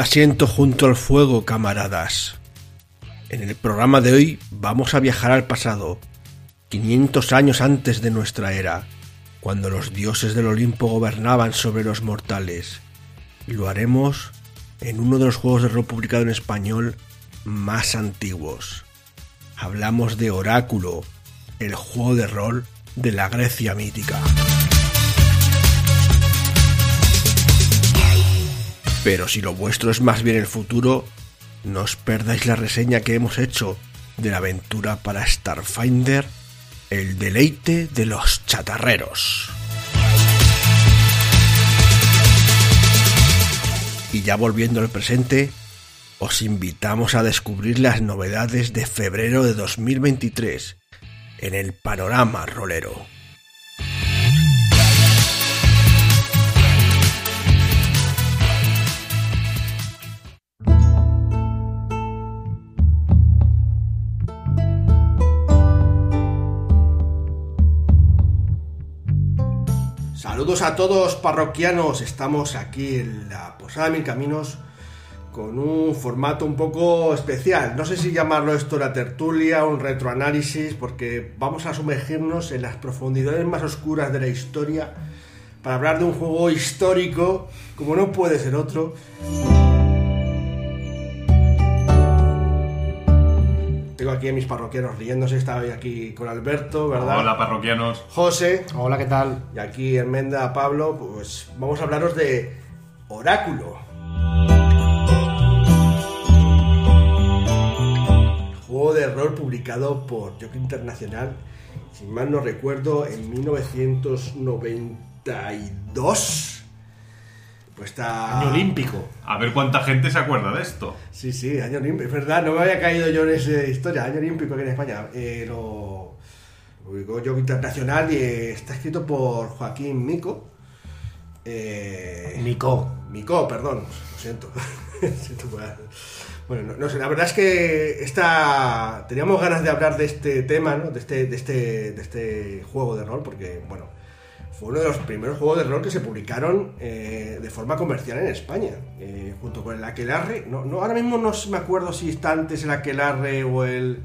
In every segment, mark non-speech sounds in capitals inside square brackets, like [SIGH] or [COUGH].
Asiento junto al fuego, camaradas. En el programa de hoy vamos a viajar al pasado, 500 años antes de nuestra era, cuando los dioses del Olimpo gobernaban sobre los mortales. Y lo haremos en uno de los juegos de rol publicado en español más antiguos. Hablamos de Oráculo, el juego de rol de la Grecia mítica. Pero si lo vuestro es más bien el futuro, no os perdáis la reseña que hemos hecho de la aventura para Starfinder, el deleite de los chatarreros. Y ya volviendo al presente, os invitamos a descubrir las novedades de febrero de 2023 en el panorama rolero. A todos parroquianos, estamos aquí en la Posada Mil Caminos con un formato un poco especial. No sé si llamarlo esto la tertulia un retroanálisis, porque vamos a sumergirnos en las profundidades más oscuras de la historia para hablar de un juego histórico, como no puede ser otro. Tengo aquí a mis parroquianos riéndose, estaba aquí con Alberto, ¿verdad? Hola parroquianos. José. Hola, ¿qué tal? Y aquí Enmenda Pablo, pues vamos a hablaros de Oráculo. Juego de rol publicado por Joke Internacional, si mal no recuerdo, en 1992. Pues. Año olímpico. A ver cuánta gente se acuerda de esto. Sí, sí, año olímpico. Es verdad, no me había caído yo en esa historia. Año olímpico aquí en España. Eh, lo publicó Joke Internacional y eh, está escrito por Joaquín Mico. Eh, Nico. Mico, perdón, lo siento. [LAUGHS] Por- bueno, no, no sé, la verdad es que esta, teníamos ganas de hablar de este tema, ¿no? de, este, de, este, de este juego de rol, porque, bueno, fue uno de los primeros juegos de rol que se publicaron eh, de forma comercial en España, eh, junto con el Aquelarre. No, no, ahora mismo no me acuerdo si está antes el Aquelarre o el,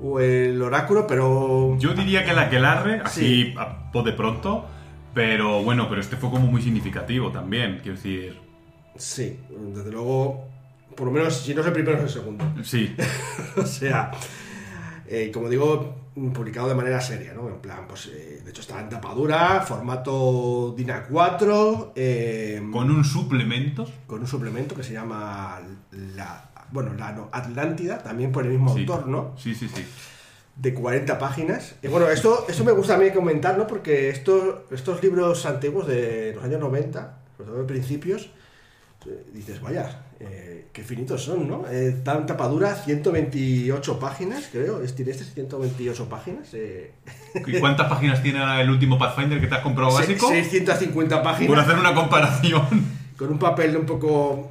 o el Oráculo, pero... Yo diría que la Aquelarre, así Sí. a de pronto, pero bueno, pero este fue como muy significativo también, quiero decir. Sí, desde luego, por lo menos, si no es el primero, es el segundo. Sí, [LAUGHS] o sea, eh, como digo, publicado de manera seria, ¿no? En plan, pues, eh, de hecho está en tapadura, formato DIN A4, eh, con un suplemento. con un suplemento que se llama la, bueno, la no, Atlántida, también por el mismo Sí. autor, ¿no? Sí, sí, sí. De 40 páginas. Y bueno, esto, esto me gusta a mí comentar, ¿no? Porque estos, estos libros antiguos de los años 90, sobre todo de principios, eh, dices, vaya, eh, qué finitos son, ¿no? Eh, dan tapadura 128 páginas, creo. Es, tiene este 128 páginas. Eh, ¿Y cuántas páginas tiene el último Pathfinder que te has comprado básico? 650 Por páginas. hacer una comparación. [LAUGHS] Con un papel un poco.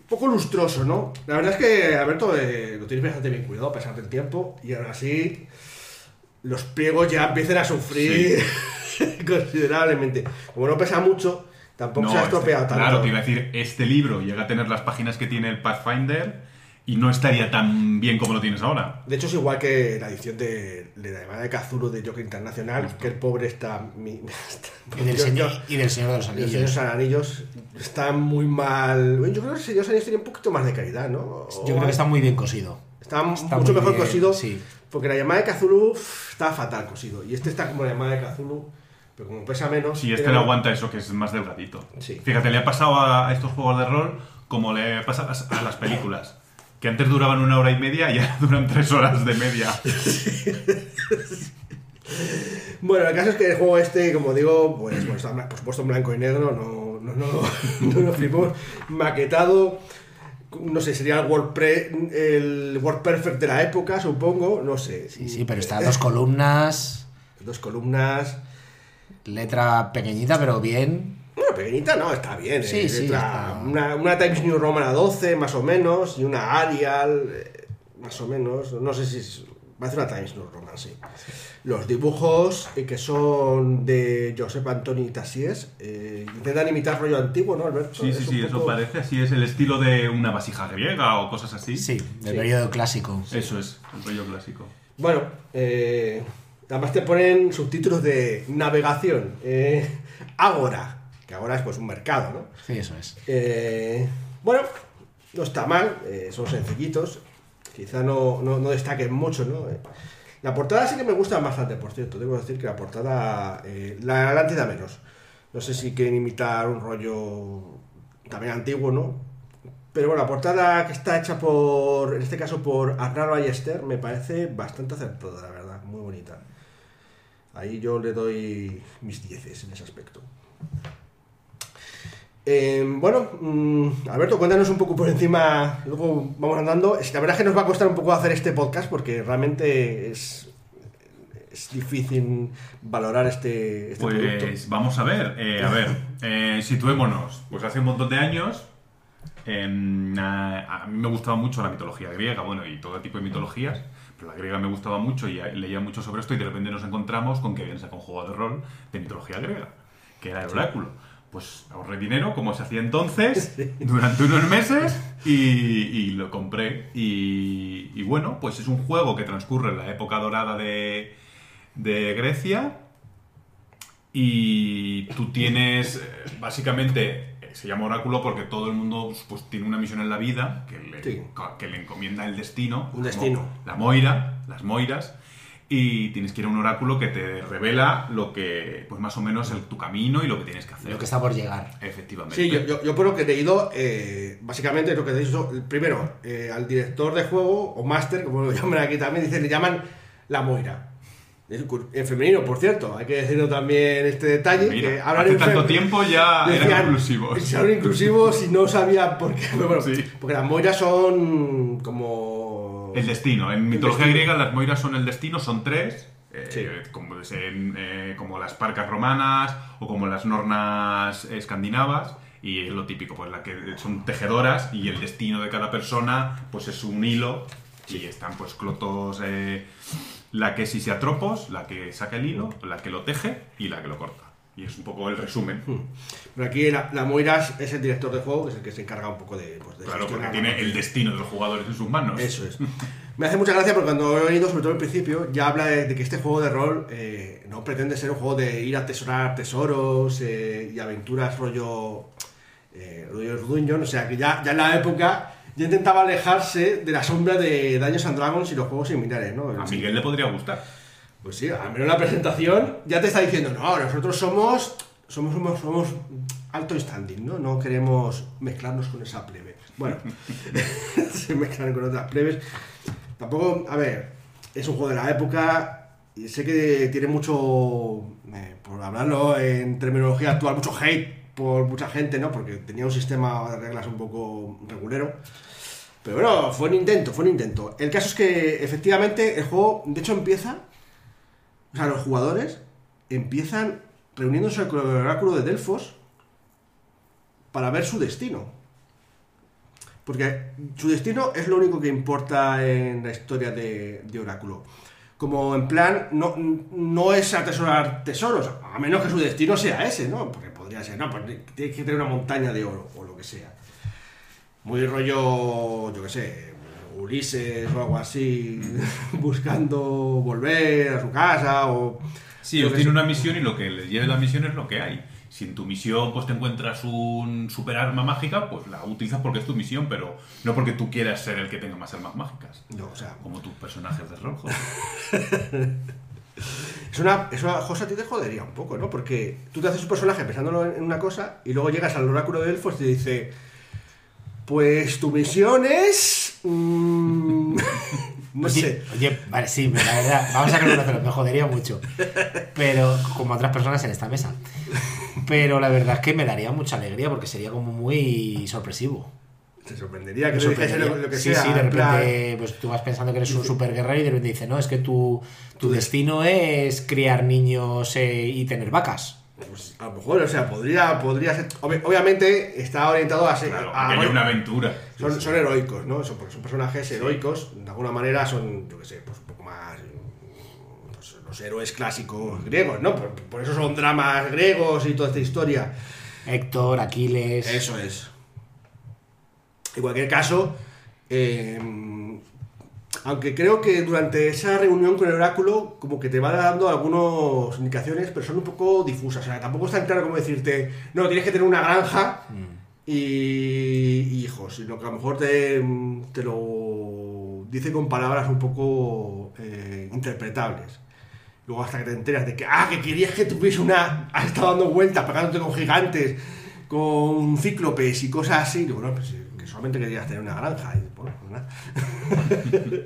Un poco lustroso, ¿no? La verdad es que, Alberto, eh, lo tienes bastante bien cuidado a pesar del tiempo. Y ahora sí, los pliegos ya empiezan a sufrir [LAUGHS] considerablemente. Como no pesa mucho, tampoco se ha este- estropeado tanto. Claro, te iba a decir, este libro llega a tener las páginas que tiene el Pathfinder y no estaría tan bien como lo tienes ahora. De hecho, es igual que la edición de, de la llamada de Cthulhu de Joker Internacional, que el pobre está. mi- [LAUGHS] está- Y del, señor, y del Señor de los Los Anillos. Señores Anillos está muy mal. Yo creo que el Señor Anillos tenía un poquito más de calidad, ¿no? Yo creo que está muy bien cosido. Está, está mucho mejor bien, cosido. sí. Porque la llamada de Cthulhu uf, está fatal cosido. Y este está como la llamada de Cthulhu, pero como pesa menos. Si este le aguanta eso, que es más delgadito. Sí. Fíjate, le ha pasado a estos juegos de rol como le pasa a a las películas. Que antes duraban una hora y media y [LAUGHS] ahora duran tres horas de media. [LAUGHS] Bueno, el caso es que el juego este, como digo, pues, bueno, está por supuesto en blanco y negro, no, no, no, no [LAUGHS] lo flipamos. Maquetado, no sé, sería el WordPress, el WordPerfect de la época, supongo, no sé. Sí, sí, pero está a dos columnas, Dos columnas. Letra pequeñita, pero bien. Bueno, pequeñita no, está bien. Sí, eh, sí, letra- está. Una, una Times New Roman a 12, más o menos, y una Arial, eh, más o menos. No sé si es. Parece una Times New Roman, sí. Los dibujos eh, que son de Josep Antoni Tassies eh, intentan imitar rollo antiguo, ¿no, Alberto? Sí, sí, Es sí, eso parece. Así es el estilo de una vasija griega o cosas así. Sí, del Sí. periodo clásico. Eso es, el rollo clásico. Bueno, eh, además te ponen subtítulos de navegación. Eh, Ágora, que ahora es pues un mercado, ¿no? Sí, eso es. Eh, bueno, no está mal, eh, son sencillitos, quizá no, no, no destaquen mucho, ¿no? Eh, la portada sí que me gusta bastante, por cierto, debo decir que la portada, la Atlántida menos. No sé si quieren imitar un rollo también antiguo, ¿no? Pero bueno, la portada que está hecha por, en este caso por Arnar Ballester, me parece bastante acertada, la verdad, muy bonita. Ahí yo le doy mis dieces en ese aspecto. Eh, bueno, mm, Alberto, cuéntanos un poco por encima, luego vamos andando. Es- La verdad es que nos va a costar un poco hacer este podcast porque realmente es, es difícil valorar este, este producto. Pues vamos a ver, eh, a ver, eh, situémonos. Pues hace un montón de años, em, a, a mí me gustaba mucho la mitología griega, bueno, y todo tipo de mitologías, la griega me gustaba mucho y leía mucho sobre esto y de repente nos encontramos con que habían sacado un juego de rol de mitología griega, que era el oráculo. Pues ahorré dinero, como se hacía entonces, [LAUGHS] durante unos meses y, y lo compré. Y, y bueno, pues es un juego que transcurre en la época dorada de, de Grecia y tú tienes, eh, básicamente, se llama oráculo porque todo el mundo pues, tiene una misión en la vida que le, Sí. que le encomienda el destino. Un destino. La moira, las moiras. Y tienes que ir a un oráculo que te revela lo que, pues más o menos, el, tu camino y lo que tienes que hacer. Lo que está por llegar. Efectivamente. Sí, yo, yo, yo por lo que he leído, eh, básicamente lo que he dicho, primero, eh, al director de juego, o máster, como lo [LAUGHS] llaman aquí también, dice, le llaman la Moira. En femenino, por cierto, hay que decirlo también este detalle. Mira, que hablan hace en tanto tiempo ya decían- eran inclusivos. Son inclusivos y no sabía por qué. bueno, Sí. Porque las Moiras son como... El destino. En mitología destino. griega las moiras son el destino, son tres. eh, Sí. como, eh, como las parcas romanas o como las nornas escandinavas. Y es lo típico, pues la que son tejedoras y el destino de cada persona pues es un hilo. Y están pues clotos, eh, la que si atropos, la que saca el hilo, la que lo teje y la que lo corta. Y es un poco el resumen. Pero aquí la, la Moiras es el director de juego, que es el que se encarga un poco de... pues, de Claro, porque tiene el destino de los jugadores en sus manos. Eso es. Me hace mucha gracia porque cuando he oído, sobre todo al principio, ya habla de, de que este juego de rol eh, no pretende ser un juego de ir a tesorar tesoros eh, y aventuras rollo, eh, rollo Dungeon. O sea, que ya, ya en la época ya intentaba alejarse de la sombra de Dungeons and Dragons y los juegos similares, ¿no? A Miguel le podría gustar. Pues sí, al menos la presentación ya te está diciendo, no, nosotros somos, somos, somos, somos alto standing, ¿no? No queremos mezclarnos con esa plebe. Bueno, [LAUGHS] [LAUGHS] se mezclan con otras plebes. Tampoco, a ver, es un juego de la época y sé que tiene mucho, eh, por hablarlo en terminología actual, mucho hate por mucha gente, ¿no? Porque tenía un sistema de reglas un poco regulero. Pero bueno, fue un intento, fue un intento. El caso es que efectivamente el juego, de hecho, empieza. O sea, los jugadores empiezan reuniéndose con el oráculo de Delfos para ver su destino. Porque su destino es lo único que importa en la historia de, Oráculo. Como en plan, no, no es atesorar tesoros, a menos que su destino sea ese, ¿no? Porque no, pues tienes que tener una montaña de oro o lo que sea. Muy rollo, yo qué sé, Ulises o algo así, [LAUGHS] buscando volver a su casa o... Sí, yo os qué tiene sé. una misión y lo que les lleve la misión es lo que hay. Si en tu misión pues te encuentras un super arma mágica, pues la utilizas porque es tu misión, pero no porque tú quieras ser el que tenga más armas mágicas. No, o sea, Como tus personajes de rol. [LAUGHS] Es una, es una cosa a ti te jodería un poco, ¿no? Porque tú te haces un personaje pensándolo en en una cosa y luego llegas al oráculo de Delfos y te dice, pues tu misión es... mm, [LAUGHS] no oye, sé. Oye, vale, sí, la verdad, vamos a reconocerlo, me jodería mucho. Pero, como otras personas en esta mesa. Pero la verdad es que me daría mucha alegría porque sería como muy sorpresivo. Te sorprendería que te dijese lo, lo que sí, sea. sí, de en plan- repente pues tú vas pensando que eres un super guerrero y de repente dice, no, es que tu, tu destino es criar niños eh, y tener vacas. Pues a lo mejor, o sea, podría, podría ser. obvi- obviamente está orientado a ser. Claro, a- haya una aventura. son, son heroicos, ¿no? Son, son personajes heroicos, de alguna manera son, yo qué sé, pues un poco más. pues, los héroes clásicos griegos, ¿no? Por, por eso son dramas griegos y toda esta historia. Héctor, Aquiles. Eso es. En cualquier caso, eh, aunque creo que durante esa reunión con el oráculo, como que te va dando algunas indicaciones, pero son un poco difusas. O sea, tampoco es tan claro como decirte, no, tienes que tener una granja y, y hijos, sino que a lo mejor te, te lo dice con palabras un poco eh, interpretables. Luego hasta que te enteras de que, ah, que querías que tuviese una... Has estado dando vueltas, pegándote con gigantes, con cíclopes y cosas así. Digo, no, pues que querías tener una granja. Y, bueno, pues nada. [LAUGHS]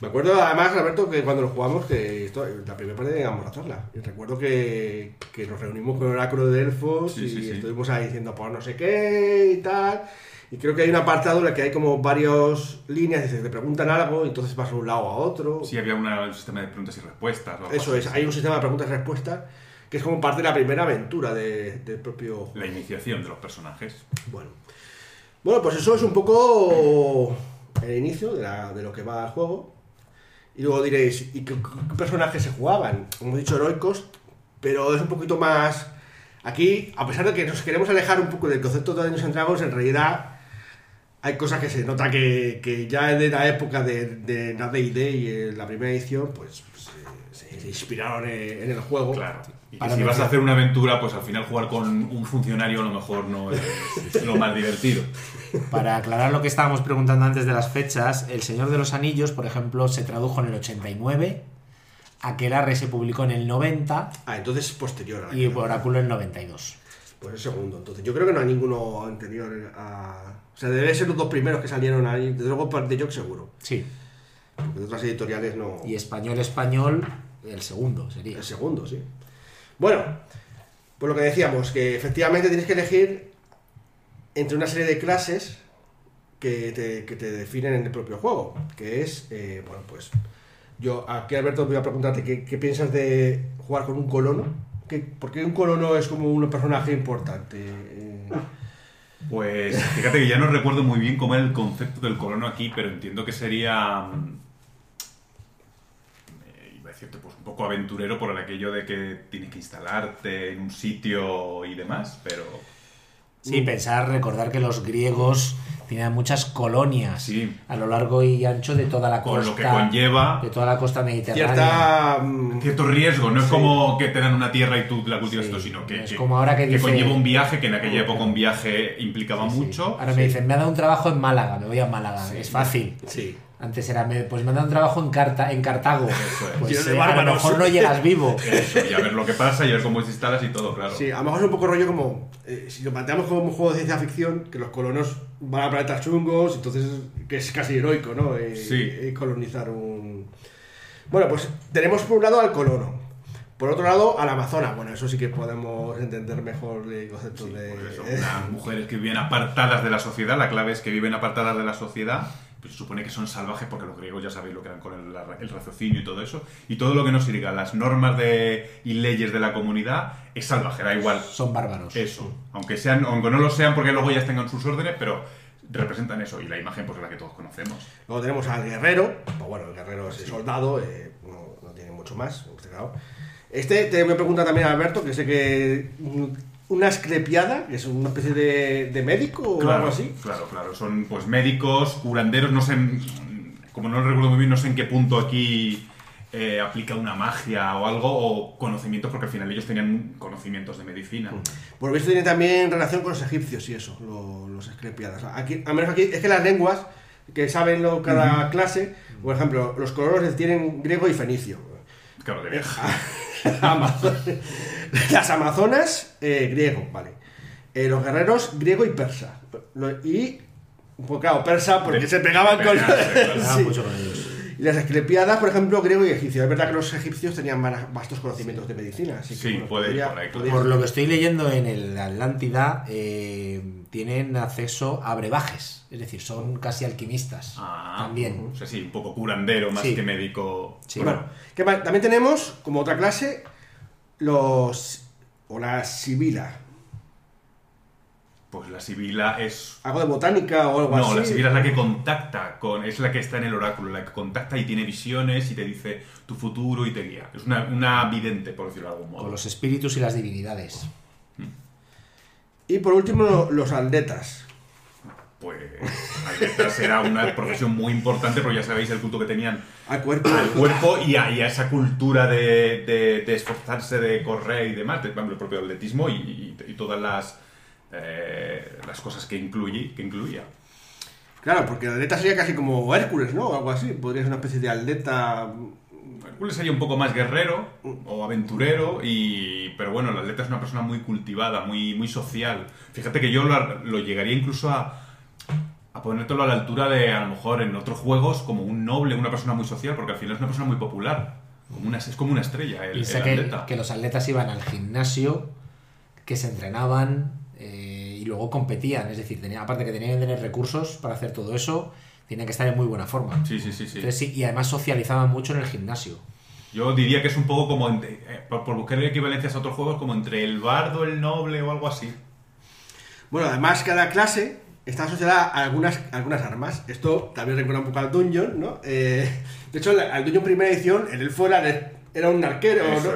Me acuerdo además, Alberto, que cuando lo jugamos, que esto, la primera parte llegamos a hacerla. Y recuerdo que, que nos reunimos con el oráculo de Delfos Sí, y sí, sí. estuvimos ahí diciendo, pues no sé qué y tal. Y creo que hay un apartado en el que hay como varias líneas, dice, te preguntan algo y entonces vas de un lado a otro. Sí, había una- un sistema de preguntas y respuestas. o Eso es, hay un sistema de preguntas y respuestas que es como parte de la primera aventura de- del propio. La iniciación de los personajes. Bueno. Bueno, pues eso es un poco el inicio de, lo que va al juego. Y luego diréis, ¿y qué, personajes se jugaban? Hemos dicho heroicos, pero es un poquito más... Aquí, a pesar de que nos queremos alejar un poco del concepto de Dungeons Dragons, en realidad hay cosas que se nota que, que ya de la época de, de la D&D y la primera edición, pues se, inspiraron en, el juego. Claro. Y que si vas a hacer una aventura, pues al final jugar con un funcionario a lo mejor no es lo más divertido. Para aclarar lo que estábamos preguntando antes de las fechas, El Señor de los Anillos, por ejemplo, se tradujo en el 89, Aquelarre se publicó en el 90 Ah, entonces es posterior. a la y Oráculo en el 92. Pues el segundo, entonces. Yo creo que no hay ninguno anterior a. O sea, debe ser los dos primeros que salieron ahí. Desde luego, de Jock seguro. Sí. Porque de otras editoriales no. Y español-español, el segundo sería. El segundo, sí. Bueno, pues lo que decíamos, que efectivamente tienes que elegir entre una serie de clases que te, que te definen en el propio juego. Que es, eh, bueno, pues. Yo aquí, Alberto, voy a preguntarte qué, qué piensas de jugar con un colono. ¿Qué, ¿Por qué un colono es como un personaje importante? Eh, Pues fíjate que ya no recuerdo muy bien cómo era el concepto del colono aquí, pero entiendo que sería. Mm, pues un poco aventurero por aquello de que tienes que instalarte en un sitio y demás, pero. Sí, pensar, recordar que los griegos tenían muchas colonias Sí. a lo largo y ancho de toda la Con costa. lo que conlleva De toda la costa mediterránea. cierta. mm, cierto riesgo, no es como que te dan una tierra y tú la cultivas Sí, todo, sino que, es como ahora que dice- conlleva un viaje, que en aquella época un viaje implicaba Sí, sí. mucho. Ahora me dicen, me ha dado un trabajo en Málaga, me voy a Málaga, Sí. es fácil. Sí. Antes era, me- pues me han dado un trabajo en, Carta, en Cartago. Eso es. Pues eh, a lo mejor no llegas vivo. Eso, y a ver lo que pasa y a ver cómo instalas y todo, claro. Sí, a lo mejor es un poco rollo como. eh, si lo planteamos como un juego de ciencia ficción, que los colonos van a planetas chungos, entonces que es casi heroico, ¿no? Eh, Sí. eh, colonizar un. Bueno, pues tenemos por un lado al colono. Por otro lado, al Amazonas. Bueno, eso sí que podemos entender mejor el concepto Sí, de. pues eso, unas mujeres que viven apartadas de la sociedad, la clave es que viven apartadas de la sociedad, pues se supone que son salvajes porque los griegos ya sabéis lo que eran con el, raciocinio y todo eso, y todo lo que no siga las normas de, y leyes de la comunidad es salvaje, da igual. Son bárbaros. Eso, aunque sean, aunque no lo sean porque luego ellas tengan sus órdenes, pero representan eso, y la imagen pues es la que todos conocemos. Luego tenemos al guerrero. Pues bueno, el guerrero es el soldado, eh, no, no tiene mucho más. este. Este te me pregunta también Alberto, que sé que. Mm, Una esclepiada, que es una especie de, de médico o algo así. Claro, claro. Son pues médicos, curanderos, no sé, como no lo recuerdo muy bien, no sé en qué punto aquí eh, aplica una magia o algo, o conocimientos, porque al final ellos tenían conocimientos de medicina. Por lo visto tiene también relación con los egipcios y eso, lo- los esclepiadas. Aquí, al menos aquí, es que las lenguas que saben lo, cada clase, por ejemplo, los colonos tienen griego y fenicio. Claro, de [LAUGHS] Amazon- [LAUGHS] las amazonas, eh, griego, vale. Eh, los guerreros, griego y persa. Lo- Y, pues claro, persa porque se pegaban con... [LAUGHS] Sí. mucho con ellos. Y las esclepiadas, por ejemplo, griego y egipcio. Es verdad que los egipcios tenían va- vastos conocimientos de medicina. Así que, Sí, bueno, puede ir podría- por ahí, claro. podría- Por lo que estoy leyendo en el Atlántida, eh, tienen acceso a brebajes. Es decir, son casi alquimistas. Ah, también. O sea, sí, un poco curandero más Sí. que médico. Sí. Bueno, también tenemos, como otra clase, los o la sibila? Pues la sibila es ¿Algo de botánica o algo así? No, la sibila es la que contacta, con, es la que está en el oráculo, la que contacta y tiene visiones y te dice tu futuro y te guía. Es una, una vidente, por decirlo de algún modo. Con los espíritus y las divinidades. Y por último, lo- los atletas. Pues atletas era una profesión muy importante, pero ya sabéis el culto que tenían Al cuerpo. al cuerpo y a, y a esa cultura de, de- de esforzarse, de correr y demás, de, el propio atletismo y, y- y todas las, eh, las cosas que, incluye, que incluía. Claro, porque el atleta sería casi como Hércules, ¿no? O algo así. Podría ser una especie de atleta. Hércules sería un poco más guerrero o aventurero, y, pero bueno, el atleta es una persona muy cultivada, muy, muy social. Fíjate que yo lo, lo llegaría incluso a, a ponértelo a la altura de, a lo mejor, en otros juegos, como un noble, una persona muy social, porque al final es una persona muy popular. Como una, es como una estrella el, el que, atleta. que los atletas iban al gimnasio, que se entrenaban eh, y luego competían. Es decir, tenía, aparte que tenían que tener recursos para hacer todo eso, tenían que estar en muy buena forma. Sí, sí, sí, sí. Entonces, sí, y además socializaban mucho en el gimnasio. Yo diría que es un poco como, entre- eh, por, por buscar equivalencias a otros juegos, como entre el bardo, el noble o algo así. Bueno, además, cada clase está asociada a algunas, algunas armas. Esto también recuerda un poco al Dungeon, ¿no? Eh, de hecho, al Dungeon primera edición, el elfo era, un arquero, Eso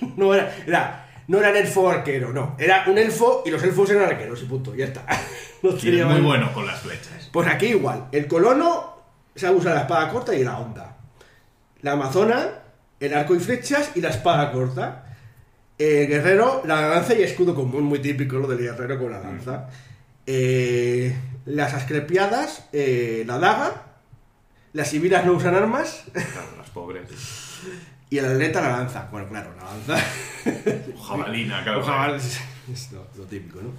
¿no? [LAUGHS] no era, era- no era el elfo arquero, no. Era un elfo y los elfos eran arqueros y punto, ya está. [LAUGHS] No Y es muy bueno con las flechas. Pues aquí igual. El colono sabe usar la espada corta y la onda. La amazona, el arco y flechas y la espada corta. El guerrero, la lanza y escudo común, muy típico lo del guerrero con la lanza. Eh, las asclepiadas, eh, la daga. Las sibilas no usan armas. Claro, las pobres. Y el atleta la lanza. Bueno, claro, la lanza. Jabalina, claro. Ojalá, es, es lo, lo típico, ¿no?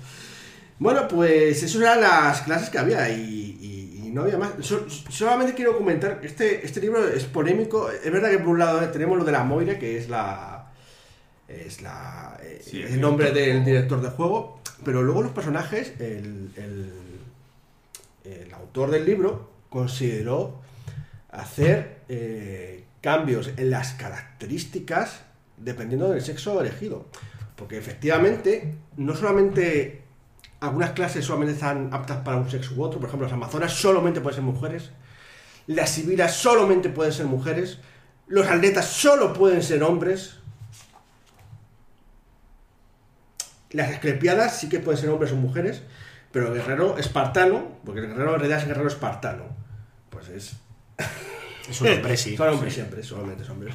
Bueno, pues esas eran las clases que había y, y- y no había más. So- solamente quiero comentar que este, este libro es polémico. Es verdad que por un lado tenemos lo de la Moira, que es la. Es la. eh, Sí, el nombre del director de juego. Pero luego los personajes, el, el, autor del libro consideró hacer eh, cambios en las características dependiendo del sexo elegido. Porque efectivamente, no solamente algunas clases solamente están aptas para un sexo u otro, por ejemplo, las amazonas solamente pueden ser mujeres, las civilas solamente pueden ser mujeres, los atletas solo pueden ser hombres, las esclepiadas sí que pueden ser hombres o mujeres, pero el guerrero espartano, porque el guerrero en realidad es el guerrero espartano, pues es [LAUGHS] Es un hombre, sí. son hombres siempre, solamente son hombres.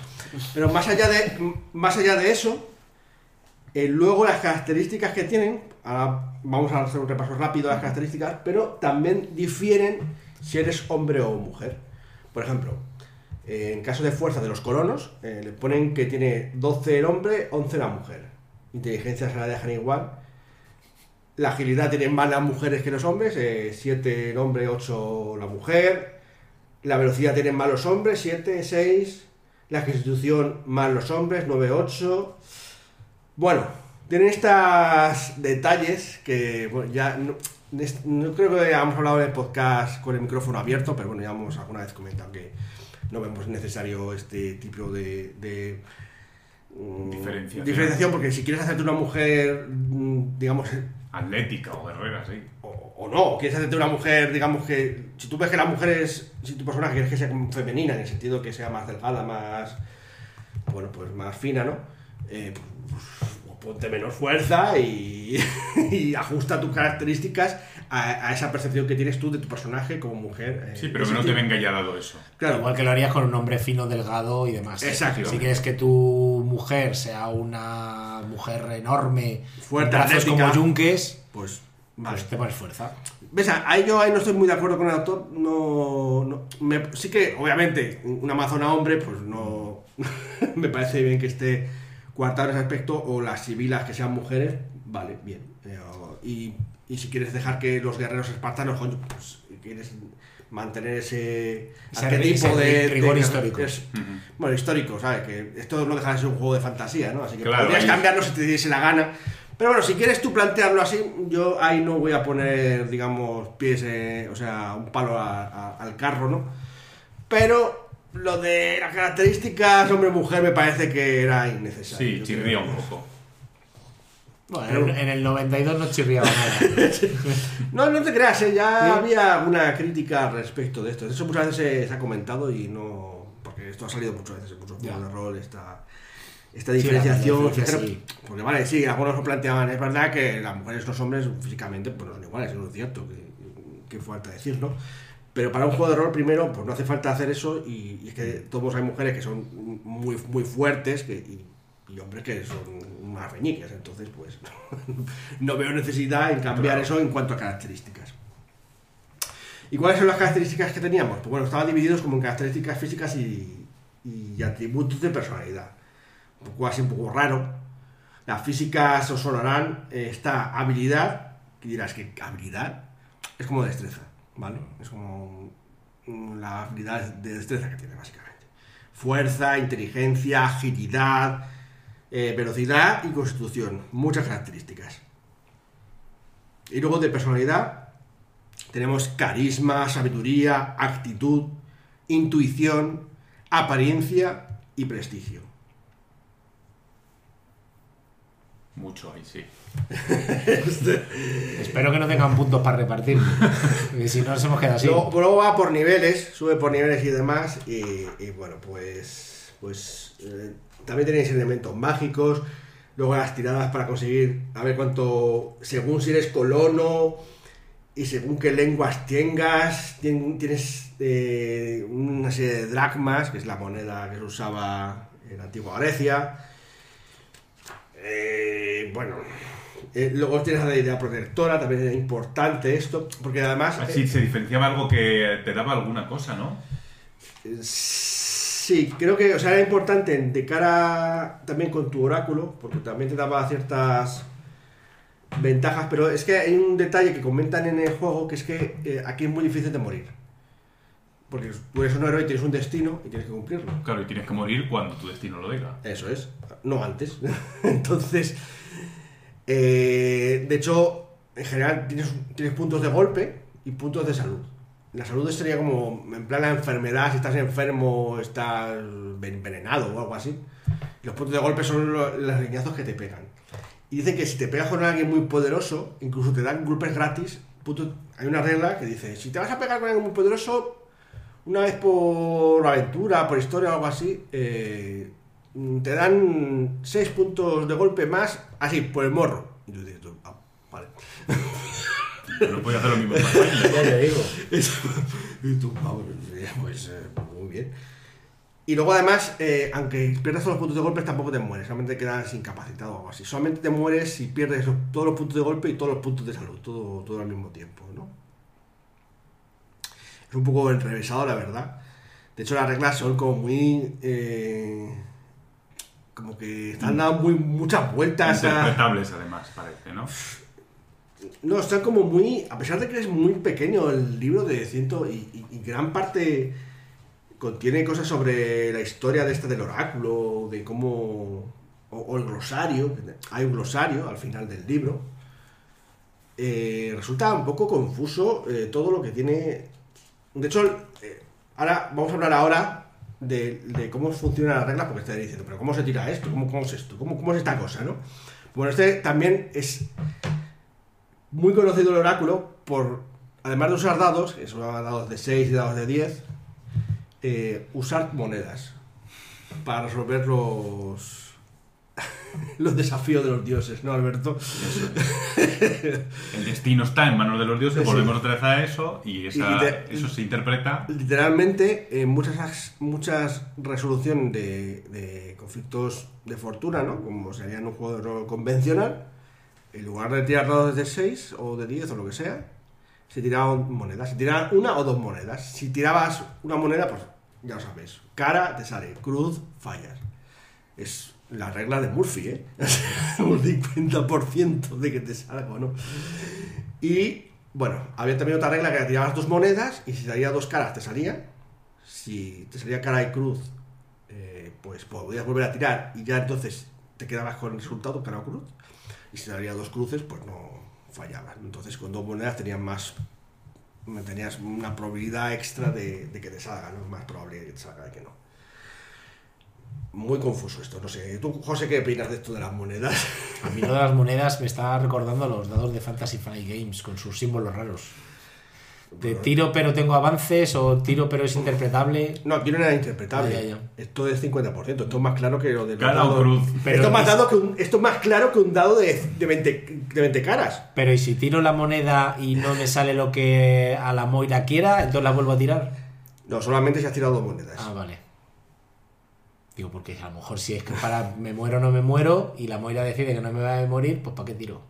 Pero más allá de, más allá de eso, eh, luego las características que tienen, ahora vamos a hacer un repaso rápido de las características, pero también difieren si eres hombre o mujer. Por ejemplo, eh, en caso de fuerza de los colonos, eh, le ponen que tiene 12 el hombre, 11 la mujer. Inteligencia se la dejan igual. La agilidad tienen más las mujeres que los hombres, 7 el hombre, 8 la mujer. La velocidad tienen más los hombres, 7, 6. La constitución más los hombres, 9, 8. Bueno, tienen estos detalles que bueno, ya no, creo que hayamos hablado en el podcast con el micrófono abierto, pero bueno, ya hemos alguna vez comentado que no vemos necesario este tipo de, Diferenciación. diferenciación, porque si quieres hacerte una mujer, mm, digamos, Atlética o guerrera, sí. o, o no, quieres hacerte una mujer, digamos que si tú ves que la mujer es, si tu personaje quieres que sea femenina, en el sentido que sea más delgada, más, bueno, pues más fina, ¿no? Eh, pues, ponte menos fuerza y, [LAUGHS] y ajusta tus características a, a esa percepción que tienes tú de tu personaje como mujer. eh, Sí, pero que no te venga ya dado eso. Claro, Igual que lo harías con un hombre fino, delgado y demás. Exacto. Si quieres que tu mujer sea una mujer enorme, Fuerte, brazos atlética. como yunques, pues, vale. pues te pones fuerza. ¿Ves? Ahí yo ahí no estoy muy de acuerdo con el autor. No, no- me- sí que, obviamente, un amazona hombre, pues no. [LAUGHS] me parece bien que esté coartado en ese aspecto. O las civilas que sean mujeres, vale, bien. Eh, y, y si quieres dejar que los guerreros espartanos, coño, pues quieres mantener ese, Ese arquetipo ese de, rigor de- histórico. es- bueno, histórico, ¿sabes? Que esto no deja de ser un juego de fantasía, ¿no? Así que Claro, podrías ahí- cambiarlo si te diese la gana. Pero bueno, si quieres tú plantearlo así, yo ahí no voy a poner, digamos, pies, eh, o sea, un palo a- a- al carro, ¿no? Pero lo de las características hombre-mujer me parece que era innecesario. Sí, chirría un poco. Bueno, en, en el 92 no chirriaba nada. [LAUGHS] No, no te creas, ¿eh? ya Sí. había una crítica al respecto de esto. Eso muchas veces se, se ha comentado y no. Porque esto ha salido muchas veces en muchos juegos de rol, esta, esta Sí, diferenciación. diferencia, fíjate, sí. Porque vale, sí, algunos lo planteaban. Es verdad que las mujeres y los hombres físicamente pues, no son iguales, eso es cierto, que, que falta decir, ¿no? Pero para un juego de rol, primero, pues no hace falta hacer eso y, y es que todos hay mujeres que son muy, muy fuertes que, y, y hombres que son más reñiques, entonces pues [LAUGHS] no veo necesidad en cambiar eso en cuanto a características. ¿Y cuáles son las características que teníamos? Pues bueno, estaban divididos como en características físicas y, y atributos de personalidad. Un poco así, un poco raro. Las físicas os sonarán eh, esta habilidad, que dirás que habilidad es como destreza, ¿vale? Es como la habilidad de destreza que tiene básicamente. Fuerza, inteligencia, agilidad, eh, velocidad y constitución. Muchas características. Y luego de personalidad tenemos carisma, sabiduría, actitud, intuición, apariencia y prestigio. Mucho ahí, sí. [LAUGHS] Espero que no tengan puntos para repartir. Porque si no, nos hemos quedado así. Luego, luego va por niveles, sube por niveles y demás. Y, y bueno, pues. Pues. eh, también tenéis elementos mágicos. Luego las tiradas para conseguir. A ver cuánto. Según si eres colono. Y según qué lenguas tengas. tien- Tienes eh, una serie de dracmas, que es la moneda que se usaba en la antigua Grecia. Eh, bueno. eh, luego tienes la idea protectora, también es importante esto, porque además... Así eh, se diferenciaba algo que te daba alguna cosa, ¿no? Sí, creo que o sea, era importante de cara también con tu oráculo, porque también te daba ciertas ventajas, pero es que hay un detalle que comentan en el juego que es que eh, aquí es muy difícil de morir. Porque tú eres un héroe y tienes un destino y tienes que cumplirlo. Claro, y tienes que morir cuando tu destino lo diga. Eso es, no antes. [LAUGHS] Entonces, eh, de hecho, en general tienes, tienes puntos de golpe y puntos de salud. La salud sería como, en plan la enfermedad, si estás enfermo, estás envenenado o algo así. Los puntos de golpe son lo- los riñazos que te pegan. Y dicen que si te pegas con alguien muy poderoso, incluso te dan golpes gratis. hay una regla que dice, si te vas a pegar con alguien muy poderoso, una vez por aventura, por historia o algo así, eh, te dan 6 puntos de golpe más, así, por el morro. Y tú dices, ah, vale. [LAUGHS] No podía hacer lo mismo. [LAUGHS] Ya te digo. y tú, pues eh, muy bien. Y luego además, eh, aunque pierdas todos los puntos de golpe, tampoco te mueres, solamente quedas incapacitado o algo así. Solamente te mueres si pierdes todos los puntos de golpe y todos los puntos de salud, todo, todo al mismo tiempo, ¿no? Es un poco enrevesado, la verdad. De hecho, las reglas son como muy... eh, como que están dando muy, muchas vueltas a... Interpretables, además, parece, ¿no? No, está como muy. A pesar de que es muy pequeño el libro de ciento. Y, gran parte contiene cosas sobre la historia de este del oráculo, de cómo. O, el glosario. Hay un glosario al final del libro. eh, resulta un poco confuso eh, todo lo que tiene. De hecho, eh, ahora vamos a hablar ahora de, cómo funcionan las reglas, porque estaréis diciendo, pero ¿cómo se tira esto? ¿Cómo, cómo es esto? ¿Cómo, ¿Cómo es esta cosa? ¿no? Bueno, este también es muy conocido el oráculo por, además de usar dados, que son dados de 6 y dados de 10, eh, usar monedas para resolver los, [LAUGHS] los desafíos de los dioses, ¿no, Alberto? El destino está en manos de los dioses, Sí. volvemos otra vez a eso, y, esa- Y te- eso se interpreta. Literalmente, en muchas, muchas resoluciones de, de conflictos de fortuna, ¿no? Como sería en un juego de rol convencional, en lugar de tirar dados de 6 o de 10 o lo que sea, se tiraban monedas. Se tiraban una o dos monedas. Si tirabas una moneda, pues ya lo sabes. Cara te sale, cruz fallas. Es la regla de Murphy, ¿eh? [LAUGHS] Un 50% de que te salga o no. Y bueno, había también otra regla que tirabas dos monedas y si salía dos caras te salía. Si te salía cara y cruz, eh, pues podías volver a tirar y ya entonces te quedabas con el resultado cara o cruz. Y si salía dos cruces, pues no fallabas. Entonces con dos monedas tenías más tenías una probabilidad extra de, que te salga, ¿no? Más probable que te salga de que no. muy confuso esto, no sé. ¿Tú, José, qué opinas de esto de las monedas? A mí lo de las monedas me está recordando a los dados de Fantasy Flight Games con sus símbolos raros. De tiro pero tengo avances o tiro pero es interpretable. No, aquí no era interpretable. Ya, ya, ya. Esto es 50%. Esto es más claro que lo de los Cara o dados- cruz. Pero esto, es más dado que un- esto es más claro que un dado de, de, 20, de 20 caras. Pero ¿y si tiro la moneda y no me sale lo que a la Moira quiera, entonces la vuelvo a tirar? No, solamente se has tirado dos monedas. Ah, vale. Digo, porque a lo mejor si es que para me muero o no me muero y la Moira decide que no me va a morir, pues ¿para qué tiro?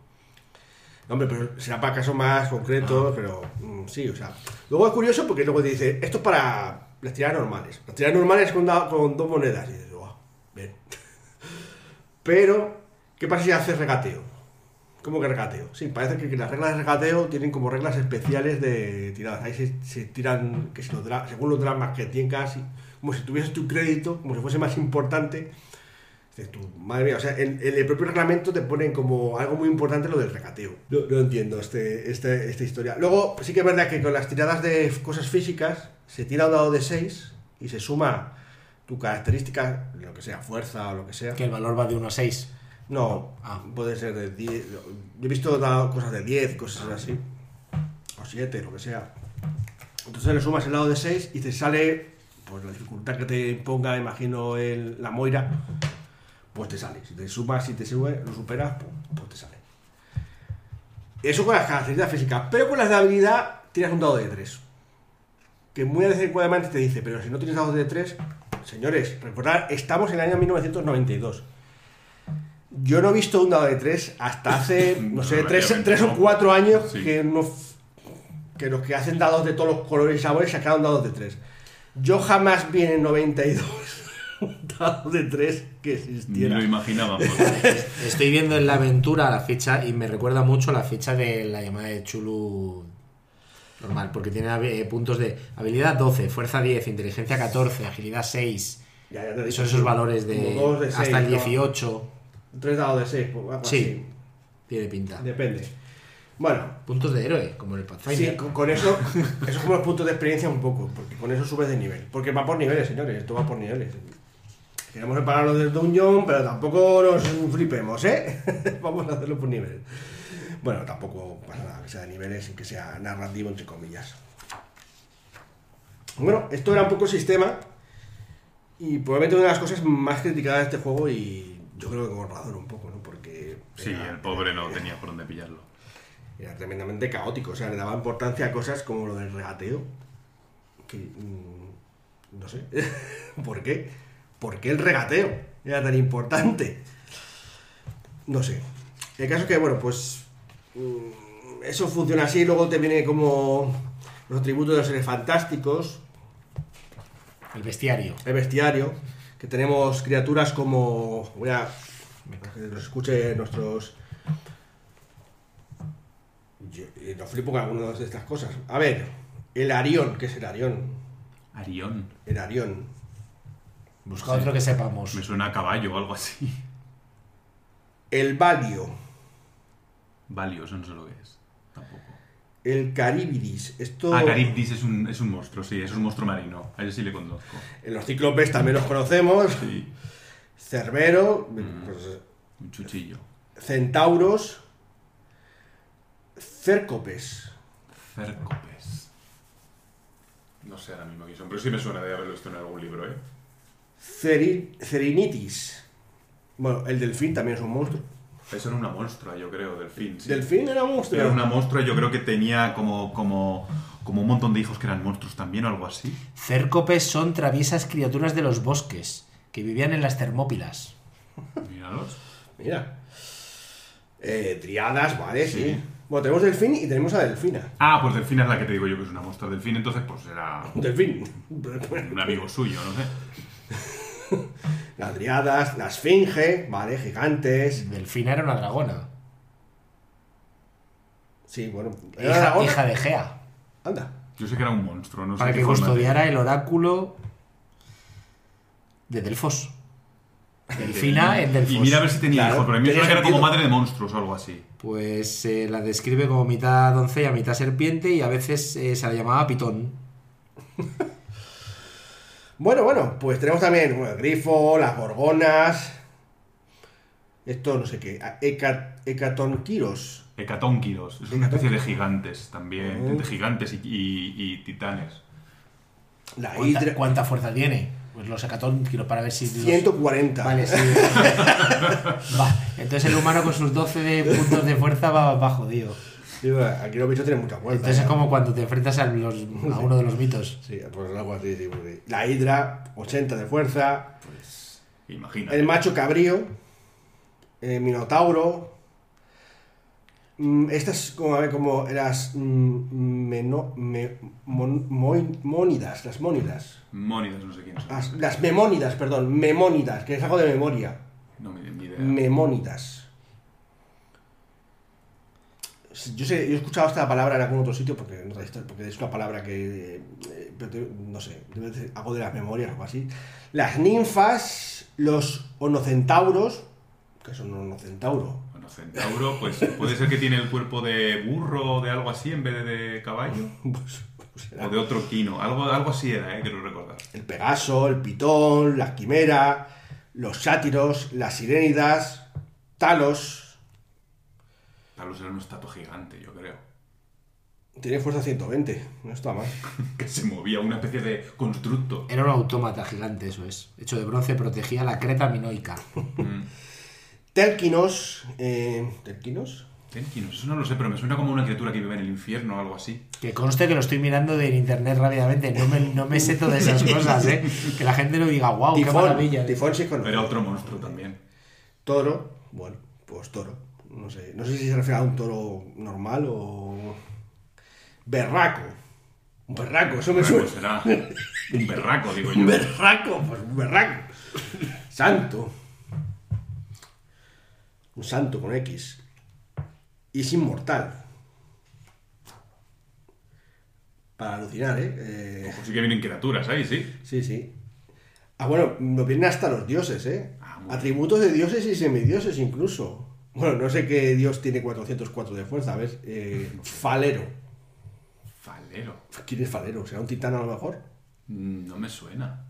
Hombre, pero será para casos más Ah. concretos, pero mm, sí, o sea. Luego es curioso porque luego te dice, esto es para las tiradas normales. Las tiradas normales con, da- con dos monedas. Y dices, "Buah, bien. [LAUGHS] Pero, ¿qué pasa si haces regateo? ¿Cómo que regateo? Sí, parece que, que las reglas de regateo tienen como reglas especiales de tiradas. Ahí se, se tiran, que si los dra- según los dramas que tengas, como si tuvieses tu crédito, como si fuese más importante. Dices tú, madre mía, o sea, en, en el propio reglamento te ponen como algo muy importante lo del recateo. No, no entiendo este, este- esta historia. Luego, sí que es verdad que con las tiradas de cosas físicas se tira un dado de 6 y se suma tu característica, lo que sea, fuerza o lo que sea. Que el valor va de 1 a 6. No, Ah. puede ser de 10. Yo he visto dado cosas de 10, cosas así. O 7, lo que sea. Entonces le sumas el dado de 6 y te sale pues la dificultad que te imponga, imagino, el, la moira. Pues te sale. Si te sumas, si te sube, lo superas, pues, pues te sale. Eso con las características físicas. Pero con las de habilidad tiras un dado de 3. Que muy adecuadamente te dice, pero si no tienes dados de 3, señores, recordad, estamos en el año 1992. Yo no he visto un dado de 3 hasta hace, [LAUGHS] no sé, 3, Relativamente, o ¿no? 4 años Sí. que, no, que los que hacen dados de todos los colores y sabores sacaron dados de 3. Yo jamás vi en el 92 un dado de 3 que Ni existiera. lo imaginábamos. [LAUGHS] Estoy viendo en la aventura la ficha y me recuerda mucho la ficha de la llamada de Chulu normal, porque tiene eh, puntos de habilidad 12, fuerza 10, inteligencia 14, agilidad 6. Ya, ya te Son esos valores de, hasta el ¿no? 18. 3 dados de 6, pues algo Sí, tiene pinta. Depende. Bueno, Puntos de héroe, como en el Sí, Pathfinder. con, con eso, eso es como los puntos de experiencia un poco, porque con eso subes de nivel. Porque va por niveles, señores, esto va por niveles. Queremos separarlo del dungeon, pero tampoco nos flipemos, ¿eh? [LAUGHS] Vamos a hacerlo por niveles. Bueno, tampoco pasa nada que sea de niveles y que sea narrativo, entre comillas. Bueno, esto era un poco el sistema y probablemente una de las cosas más criticadas de este juego y yo creo que razón un poco, ¿no? Porque... Sí, era- el pobre no [LAUGHS] tenía por dónde pillarlo. era tremendamente caótico. O sea, le daba importancia a cosas como lo del regateo. Que. mm, no sé. [LAUGHS] ¿Por qué? ¿Por qué el regateo era tan importante? No sé. El caso es que, bueno, pues. mm, Eso funciona así. Luego te viene como. Los atributos de los seres fantásticos. El bestiario. El bestiario. Que tenemos criaturas como. Voy a. para que nos escuche nuestros. Yo, eh, no flipo con algunas de estas cosas. A ver, el Arión, ¿qué es el Arión? Arión. El Arión. Busca otro que sepamos. Me suena a caballo o algo así. El Valio. Valio, eso no sé lo que es. Tampoco. El Caribidis. Esto. Ah, Caribdis es un, es un monstruo, sí, es un monstruo marino. A ese sí le conozco. En los cíclopes también los conocemos. Sí, Cerbero. Mm. pues, un chuchillo. centauros. Cércopes. Cércopes. No sé ahora mismo quién son, pero sí me suena de haberlo visto en algún libro, ¿eh? Ceri- Cerinitis. Bueno, el delfín también es un monstruo. Eso era una monstrua, yo creo, delfín. Sí. ¿Delfín era un monstruo? Era una monstrua, yo creo que tenía como, como, como un montón de hijos que eran monstruos también o algo así. Cércopes son traviesas criaturas de los bosques que vivían en las Termópilas. Míralos. Mira. Eh, triadas, vale, sí. Sí. Bueno, tenemos delfín y tenemos a delfina. Ah, pues delfín es la que te digo yo que es una monstrua. Delfín entonces pues era Delfín. un amigo suyo, no sé. [LAUGHS] Las triadas, la esfinge, vale, gigantes. Delfina era una dragona. Sí, bueno. ¿Era Hija, dragona? hija de Gea. Anda. Yo sé que era un monstruo, no sé Para que custodiara el oráculo de Delfos. Delfina en Delfos. Y mira a ver si tenía Claro, hijos, pero a mí me suena que era como madre de monstruos o algo así. Pues se la describe como mitad doncella, mitad serpiente y a veces eh, se la llamaba pitón. [LAUGHS] Bueno, bueno, pues tenemos también bueno, el grifo, las gorgonas. Esto no sé qué. Heca- Hecatonquiros. Hecatónquidos. Es una especie de gigantes también. De gigantes y, y- y titanes. La ¿Cuánta, hidra. cuánta fuerza tiene? Pues los sacatón, quiero para ver si... los- 140. Vale, sí. [LAUGHS] va. Entonces el humano con sus 12 de puntos de fuerza va, va jodido. Sí, Aquí los bichos tienen mucha fuerza. Entonces ¿eh? es como cuando te enfrentas a, los- a uno de los mitos. Sí, pues algo así, sí, pues sí. La hidra, 80 de fuerza. Pues imagínate. El macho cabrío. El minotauro. Mm, Estas como, a ver, como las mm, meno- me- mon- moi- mónidas, las mónidas. Mónidas, no sé quiénes son. Las, las memónidas, perdón, memónidas, que es algo de memoria. No me ni idea. Memónidas. Yo sé, yo he escuchado esta palabra en algún otro sitio porque, porque es una palabra que, eh, no sé, algo de las memorias o algo así. Las ninfas, los onocentauros, que son un onocentauro, Bueno, centauro, pues puede ser que tiene el cuerpo de burro o de algo así en vez de, de caballo. [LAUGHS] pues, pues O de otro quino. Algo, algo así era, eh, quiero recordar. el pegaso, el pitón, la quimera, los sátiros, las sirénidas, talos, Talos era un estatua gigante, yo creo. tiene fuerza 120, no está mal. [LAUGHS] Que se movía, una especie de constructo. Era un autómata gigante, eso es. Hecho de bronce, protegía la creta minoica. Mm. Telquinos, eh, ¿Telquinos? Tenkinos, eso no lo sé, pero me suena como una criatura que vive en el infierno o algo así. Que conste que lo estoy mirando en internet rápidamente. No me, no me sé todas esas [LAUGHS] cosas, ¿eh? Que la gente no diga, wow, qué maravilla. tifón sí conozco. Era otro monstruo también. Toro, bueno, pues toro. No sé, no sé si se refiere a un toro normal o. Berraco. Un berraco, eso me suena. será un berraco, digo [LAUGHS] yo. Un berraco, pues un berraco. Santo. Un santo con X. Y es inmortal. Para alucinar, ¿eh? Eh, sí que vienen criaturas ahí, sí. Sí, sí. Ah, bueno, nos vienen hasta los dioses, ¿eh? Ah, Atributos de dioses y semidioses incluso. Bueno, no sé qué dios tiene 404 de fuerza, a ver. eh, falero. Falero. ¿Quién es falero? ¿Será un titán a lo mejor? Mm, No me suena.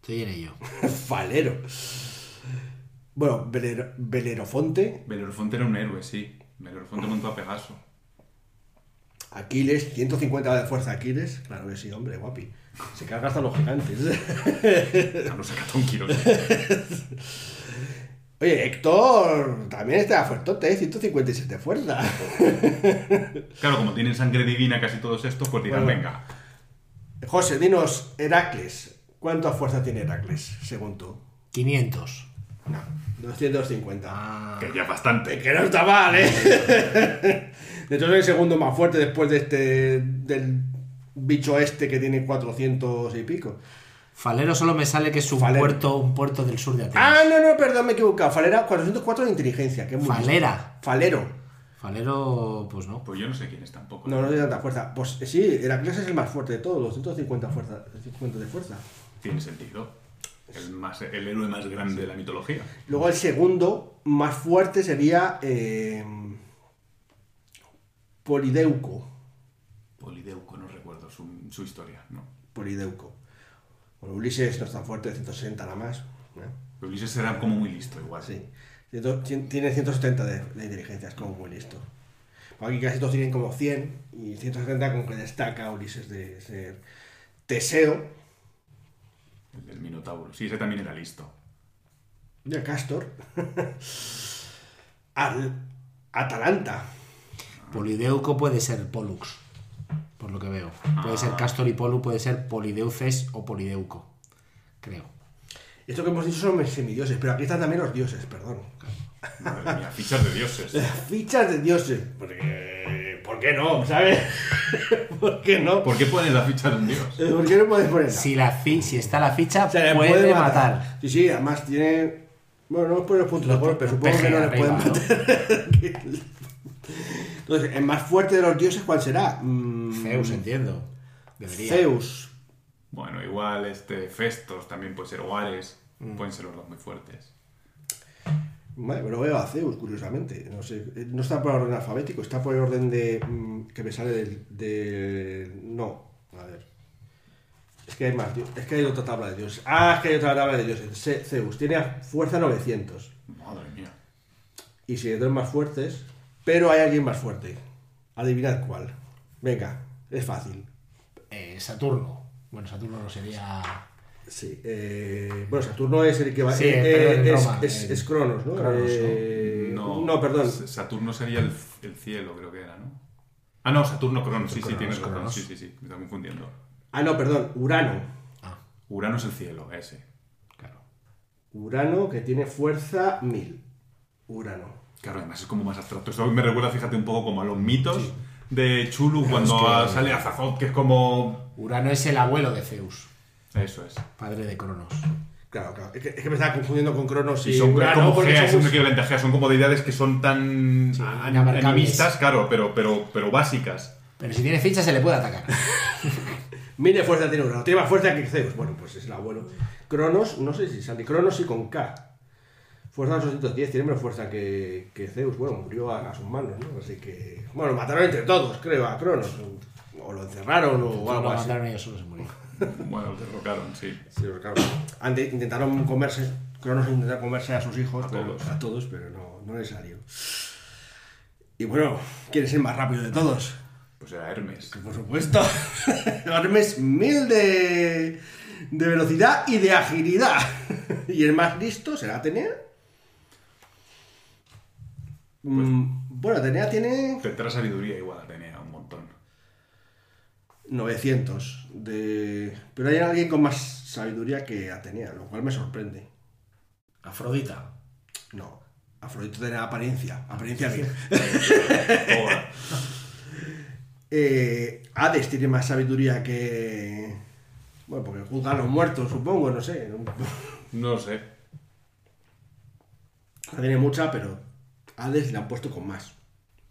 Estoy en ello. falero. Bueno, Velero- Belerofonte, Belorofonte era un héroe, sí. Belorofonte montó a Pegaso. Aquiles, 150 de fuerza Aquiles. Claro que sí, hombre, guapi. Se carga hasta los gigantes. [LAUGHS] Oye, Héctor también está fuertote, ¿eh? 157 de fuerza. [LAUGHS] Claro, como tienen sangre divina casi todos estos, pues dirán, Bueno. venga. José, dinos, Heracles. ¿Cuánta fuerza tiene Heracles, según tú? 500. No, 250. Ah, Que ya es bastante. Que no está mal, ¿eh? [LAUGHS] De hecho, es el segundo más fuerte después de este. del bicho este que tiene 400 y pico. Falero solo me sale que es un Falero. puerto, un puerto del sur de Atenas. Ah, no, no, perdón, me he equivocado. Falera, 404 de inteligencia. Que es muy Falera. listo. Falero. Pues pues no. Pues yo no sé quién es tampoco. No, no tiene tanta fuerza. Pues eh, sí, Heracles es el más fuerte de todos, 250 fuerza, 50 de fuerza. Tiene sentido. El, más, el héroe más grande de la mitología. Luego el segundo más fuerte sería eh, Polideuco. Polideuco, no recuerdo su, su historia, ¿no? Polideuco. Bueno, Ulises no es tan fuerte, 160 nada más. ¿eh? Ulises era como muy listo igual. Sí. Tiene 170 de, de inteligencia, es como muy listo. Aquí casi todos tienen como 100 y 170 con que destaca Ulises de ser Teseo, El del Minotauro. Sí, ese también era listo. de Castor, [LAUGHS] Al, Atalanta. Polideuco puede ser Pollux, por lo que veo. Puede ser Castor y Polu, puede ser Polideuces o Polideuco, creo. Esto que hemos dicho son semidioses, pero aquí están también los dioses, perdón. Madre mía, fichas de dioses. [LAUGHS] Fichas de dioses. Porque, ¿Por qué no? ¿Sabes? [LAUGHS] ¿Por qué no? ¿Por qué pones la ficha de un dios? ¿Por qué no puedes ponerla? Si, la fi- si está la ficha, Se le puede, matar. Sí, sí, además tiene. Bueno, no os ponen los puntos de Los golpe, los supongo que no les arriba, pueden matar. [LAUGHS] Entonces, ¿el más fuerte de los dioses cuál será? Mm, Zeus, entiendo. Debería. Zeus. Bueno, igual este Festos también puede ser, o Ares. Pueden ser los dos muy fuertes. Vale, pero veo a Zeus, curiosamente. No sé, eh, no está por orden alfabético, está por el orden de. mm, que me sale del. no, a ver. Es que hay más, dios- es que hay otra tabla de dioses. Ah, es que hay otra tabla de dioses. Se- Zeus tiene fuerza 900. Madre mía. Y si hay dos más fuertes, pero hay alguien más fuerte. Adivinad cuál. Venga, es fácil. Eh, Saturno. Bueno, Saturno no sería. Sí, eh, bueno, Saturno es el que va. Sí, eh, perdón, es, Roma, es- eh, es Cronos, ¿no? Cronos, ¿no? Eh, No, no, perdón. Saturno sería el, el cielo, creo que era, ¿no? Ah, no, Saturno, Cronos. Sí, sí, Cronos, tienes razón. Cronos. Sí, sí, sí. Me está confundiendo. Ah, no, perdón. Urano. Ah, Urano es el cielo, ese. claro. Urano que tiene fuerza 1000. Urano. Claro, además es como más abstracto. Eso me recuerda, fíjate, un poco como a los mitos de Chulu cuando es que- sale Azazot, que es como... Urano es el abuelo de Zeus, Eso es. padre de Cronos. Claro, claro. Es que, es que me estaba confundiendo con Cronos y, Y son Urano. como geas, son como deidades que son tan Sí, claro, pero, pero, pero básicas. Pero si tiene ficha se le puede atacar. [LAUGHS] Mil de fuerza tiene Urano. Tiene más fuerza que Zeus. Bueno, pues es el abuelo. Cronos, no sé si sale. Cronos y con K. Fuerza 810. Tiene menos fuerza que, que Zeus. Bueno, murió a, a sus manos, ¿no? Así que. Bueno, mataron entre todos, creo, a Cronos. O lo encerraron o algo lo así. mataron ellos solo se murió. [LAUGHS] Bueno, derrocaron, sí. Sí, pero claro. Ante- intentaron comerse. Cronos intentó comerse a sus hijos. A pero- todos. a todos, pero no, no le salió. Y bueno, ¿quién es el más rápido de todos? Pues era Hermes. Por supuesto. [LAUGHS] Hermes mil de, de velocidad y de agilidad. [LAUGHS] ¿Y el más listo será Atenea? Mm, bueno, Atenea tiene Tendrá sabiduría igual, tenía un montón. 900. De... Pero hay alguien con más sabiduría que Atenea, lo cual me sorprende. Afrodita. No, Afrodito tiene apariencia. Apariencia bien. [LAUGHS] [LAUGHS] Eh, Hades tiene más sabiduría que... Bueno, porque juzga a los muertos, supongo, no sé. No sé. Tiene mucha, pero Hades le han puesto con más.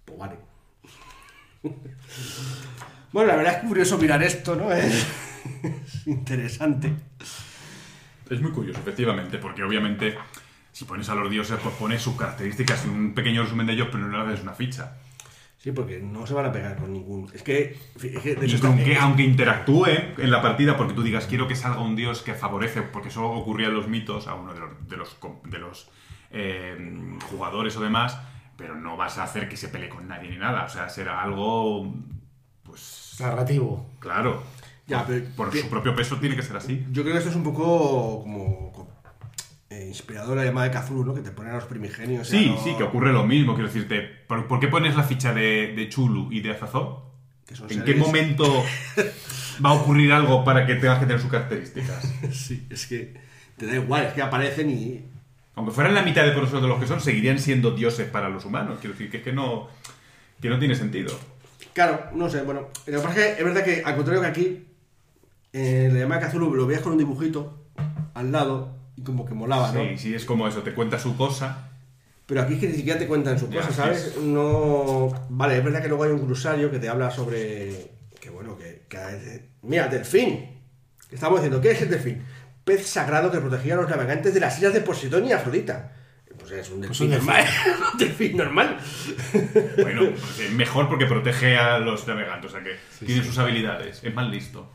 Pues vale. [LAUGHS] bueno, la verdad es curioso mirar esto, ¿no? Es, [LAUGHS] es interesante. Es muy curioso, efectivamente, porque obviamente si pones a los dioses, pues pones sus características y un pequeño resumen de ellos, pero no le haces una ficha. Sí, porque no se van a pegar con ningún... Es que... es que de Y hecho, aunque, interactúe en la partida, porque tú digas, quiero que salga un dios que favorece, porque eso ocurría en los mitos, a uno de los, de los, de los eh, jugadores o demás, pero no vas a hacer que se pelee con nadie ni nada. O sea, será algo, pues, Narrativo. claro. Ya, pero- Por su propio peso tiene que ser así. Yo creo que esto es un poco como... como, eh, inspirador la llamada de Cthulhu, ¿no? Que te ponen a los primigenios. Sí, sí, que ocurre lo mismo. Quiero decirte, ¿por, por qué pones la ficha de, de Chulu y de son ¿En qué momento [LAUGHS] va a ocurrir algo para que tengas que tener sus características? Sí, es que te da igual, es que aparecen y... Aunque fueran la mitad de conocer de los que son, seguirían siendo dioses para los humanos. Quiero decir que es que no, que no tiene sentido. Claro, no sé, bueno. Lo que pasa es que es verdad que, al contrario que aquí, eh, la llamada de Cthulhu lo veías con un dibujito al lado y como que molaba, ¿no? Sí, sí, es como eso, te cuenta su cosa. Pero aquí es que ni siquiera te cuentan Ya, cosas, sí, ¿sabes? No... Vale, es verdad que luego hay un glosario que te habla sobre... Que bueno, que... que- Mira, delfín. Estamos diciendo, ¿qué es el delfín? Pez sagrado que protegía a los navegantes de las islas de Poseidón y Afrodita. Pues es un delfín delfín. normal. [LAUGHS] un delfín normal. Bueno, pues es mejor porque protege a los navegantes, o sea que tiene sus habilidades, es más listo.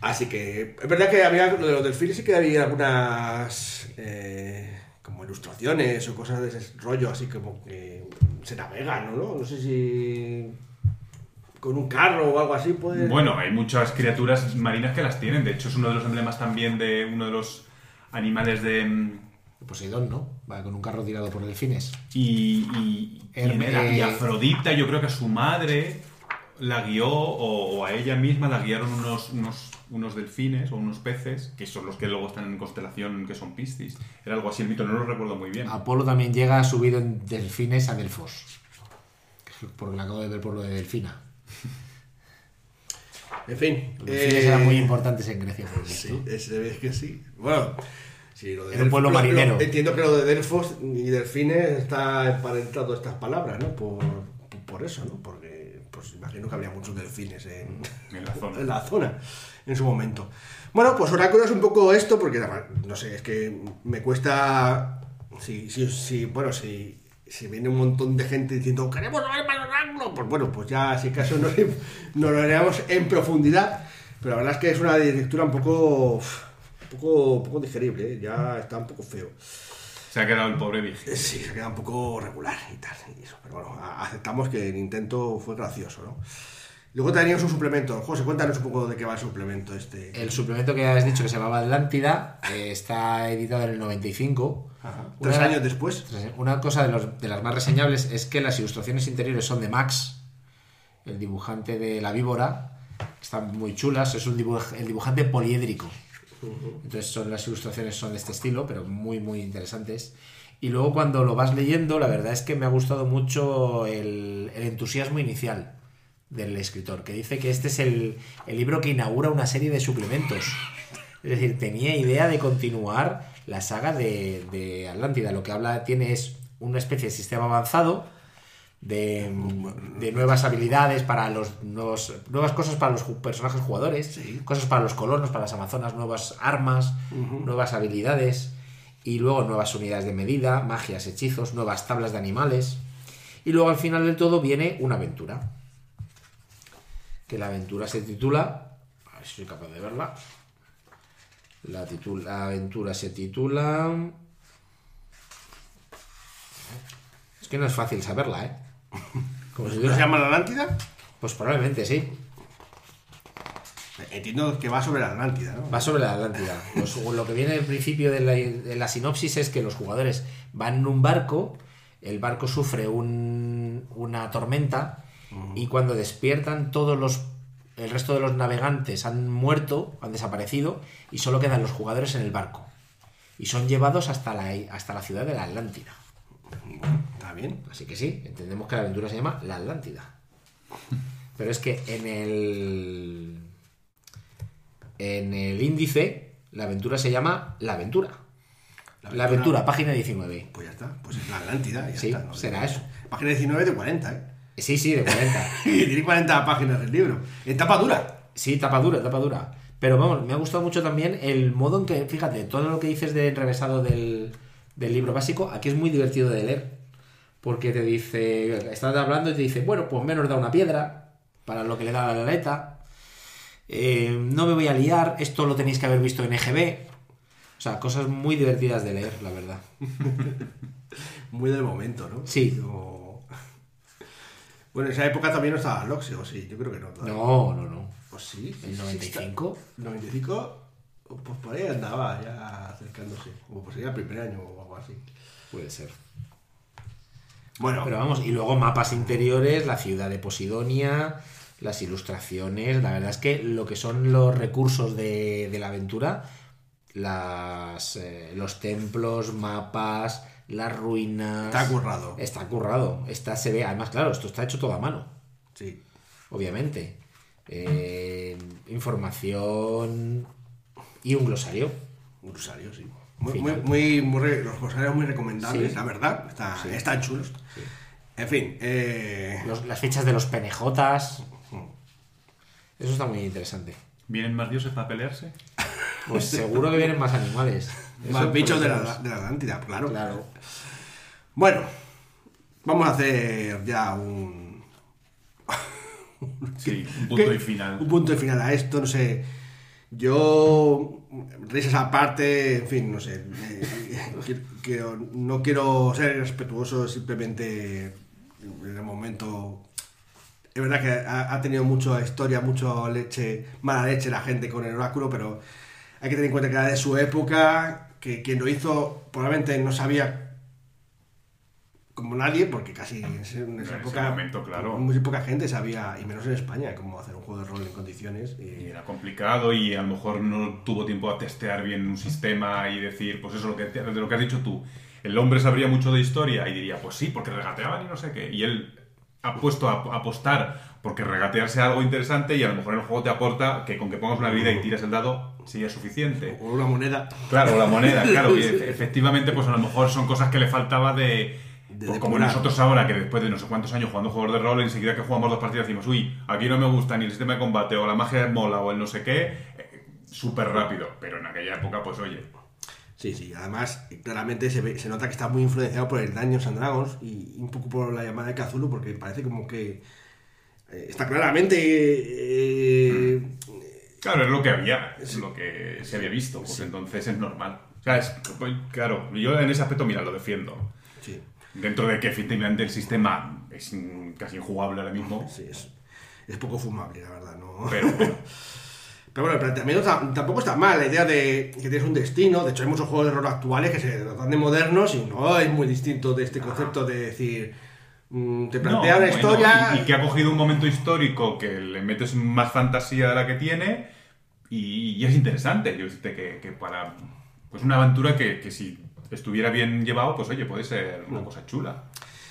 Así que es verdad que había lo de los delfines sí que había algunas eh, como ilustraciones o cosas de ese rollo, así como que se navegan, ¿no? No sé si con un carro o algo así puede. Bueno, hay muchas criaturas marinas que las tienen. De hecho, es uno de los emblemas también de uno de los animales de. mm, Poseidón, ¿no? Va con un carro tirado por delfines. Y, y, y eh, Afrodita, yo creo que a su madre la guió, o, o a ella misma la guiaron unos, unos, unos delfines o unos peces, que son los que luego están en constelación, que son Piscis. Era algo así el mito, no lo recuerdo muy bien. Apolo también llega subido en delfines a Delfos. Porque lo acabo de ver por lo de Delfina. En fin. Los delfines eh, eran muy importantes en Grecia. por Sí, ese ves que sí. Bueno, sí, lo de Era un Delfos- pueblo lo- lo- marinero. entiendo que lo de Delfos y delfines está emparentado estas palabras, ¿no? Por, por- por eso, ¿no? Porque, pues imagino que habría muchos delfines en, En la zona. [LAUGHS] en la zona en su momento. Bueno, pues Oráculo es un poco esto, porque no sé, es que me cuesta. Si, si, si- bueno, si, si viene un montón de gente diciendo queremos más Oráculo, pues bueno, pues ya si acaso nos, nos lo haremos en profundidad. Pero la verdad es que es una lectura un poco. un poco, un poco digerible, ¿eh? ya está un poco feo. Se ha quedado el pobre vigil. Sí, se queda un poco regular y tal. y eso. Pero bueno, aceptamos que el intento fue gracioso, ¿no? Luego teníamos un suplemento. José, cuéntanos un poco de qué va el suplemento este. El suplemento que has dicho que se llamaba Atlántida eh, está editado en el 95. Ajá. Una- Tres años después. Una cosa de, los- de las más reseñables es que las ilustraciones interiores son de Max, el dibujante de la víbora. Están muy chulas, es un dibuj- el dibujante poliédrico. Entonces son las ilustraciones son de este estilo, pero muy muy interesantes. Y luego cuando lo vas leyendo, la verdad es que me ha gustado mucho el, el entusiasmo inicial del escritor, que dice que este es el, el libro que inaugura una serie de suplementos. Es decir, tenía idea de continuar la saga de, de Atlántida. Lo que habla tiene es una especie de sistema avanzado de, de nuevas habilidades para los nuevos, nuevas cosas para los personajes jugadores, cosas para los colonos, para las amazonas, nuevas armas, nuevas habilidades y luego nuevas unidades de medida, magias, hechizos, nuevas tablas de animales. Y luego al final del todo viene una aventura. Que la aventura se titula. A ver si soy capaz de verla. La, titul- la aventura se titula. Es que no es fácil saberla, ¿eh? [LAUGHS] Como si ¿No se llama la Atlántida? Pues probablemente sí. Entiendo que va sobre la Atlántida, ¿no? Va sobre la Atlántida. Pues, lo que viene al principio de la, de la sinopsis es que los jugadores van en un barco, el barco sufre un- una tormenta y cuando despiertan todos los el resto de los navegantes han muerto, han desaparecido y solo quedan los jugadores en el barco. Y son llevados hasta la, hasta la ciudad de la Atlántida. Está bien. Así que sí, entendemos que la aventura se llama La Atlántida. [LAUGHS] Pero es que en el. En el índice, la aventura se llama La Aventura. La La aventura- página 19. Pues ya está. Pues es la Atlántida. Ya Sí, está, ¿no? será eso. Página 19 de 40, ¿eh? Sí, sí, de 40. Y [LAUGHS] tiene 40 páginas del libro. En tapa dura. Sí, tapa dura, tapa dura. Pero vamos, me ha gustado mucho también el modo en que, fíjate, todo lo que dices del revesado del, del libro básico, aquí es muy divertido de leer. Porque te dice, estás hablando y te dice, bueno, pues menos da una piedra para lo que le da la aleta. Eh, no me voy a liar, esto lo tenéis que haber visto en EGB. O sea, cosas muy divertidas de leer, la verdad. [LAUGHS] Muy del momento, ¿no? Sí. Yo- Bueno, en esa época también no estaba Loxio, sí. Yo creo que no. todavía. No, no, no. Pues sí. sí, ¿El sí, 95? está- 95, pues por ahí andaba ya acercándose. O pues sería el primer año o algo así. Puede ser. Bueno, Pero vamos, y luego mapas interiores, la ciudad de Posidonia, las ilustraciones, la verdad es que lo que son los recursos de, de la aventura, las, eh, los templos, mapas, las ruinas... está currado. Está currado. Está, se ve, además, claro, esto está hecho todo a mano, Sí. obviamente. Eh, información y un glosario. Un rosario, sí. Muy, muy, muy, muy los rosarios muy recomendables, Sí. la verdad. Está, Sí. Están chulos. En fin, eh, Los- las fichas de los penejotas. Eso está muy interesante. ¿Vienen más dioses para pelearse? Pues seguro que vienen más animales. Más Eso bichos de la, de la Atlántida, claro. Claro. Bueno, vamos a hacer ya un, [LAUGHS] Sí, un punto y final. un punto de final a esto, no sé. Yo, risas aparte, en fin, no sé. eh, que- que no quiero ser respetuoso, simplemente en el momento. Es verdad que ha, ha tenido mucha historia, mucha leche, mala leche la gente con el oráculo, pero hay que tener en cuenta que era de su época, que quien lo hizo probablemente no sabía como nadie, porque casi en esa época momento, claro. muy poca gente sabía, y menos en España, cómo hacer un juego de rol en condiciones. Y Y, era complicado y a lo mejor no tuvo tiempo a testear bien un sistema y decir, pues eso, lo que, de lo que has dicho tú. El hombre sabría mucho de historia y diría, pues sí, porque regateaban y no sé qué. Y él puesto a, apostar porque regatear sea algo interesante y a lo mejor el juego te aporta que con que pongas una vida y tiras el dado sería suficiente. o una moneda. Claro, la moneda, claro. Y [LAUGHS] efectivamente, pues a lo mejor son cosas que le faltaba de. De pues como nosotros ahora, que después de no sé cuántos años jugando juegos de rol, enseguida que jugamos dos partidas decimos, uy, aquí no me gusta ni el sistema de combate, o la magia mola, o el no sé qué, eh, súper rápido. Pero en aquella época, pues oye, Sí, sí, además claramente se, ve- se nota que está muy influenciado por el Dungeons and Dragons y un poco por la llamada de Cthulhu, porque parece como que eh, está claramente eh, Claro, es lo que había, es lo que se había visto, pues entonces es normal. O sea, es, pues, claro, yo en ese aspecto, mira, lo defiendo. Sí, Dentro de que efectivamente el sistema es casi injugable ahora mismo, sí, es, es poco fumable, la verdad, ¿no? pero [LAUGHS] Pero bueno, el planteamiento ta- tampoco está mal, la idea de que tienes un destino, de hecho hay muchos juegos de rol actuales que se tratan de modernos y no es muy distinto de este concepto de decir, mm, te plantea No, una bueno, historia... y, y que ha cogido un momento histórico que le metes más fantasía de la que tiene y, y es interesante. Yo decirte que, que para pues una aventura que, que si estuviera bien llevado, pues oye, puede ser una cosa chula.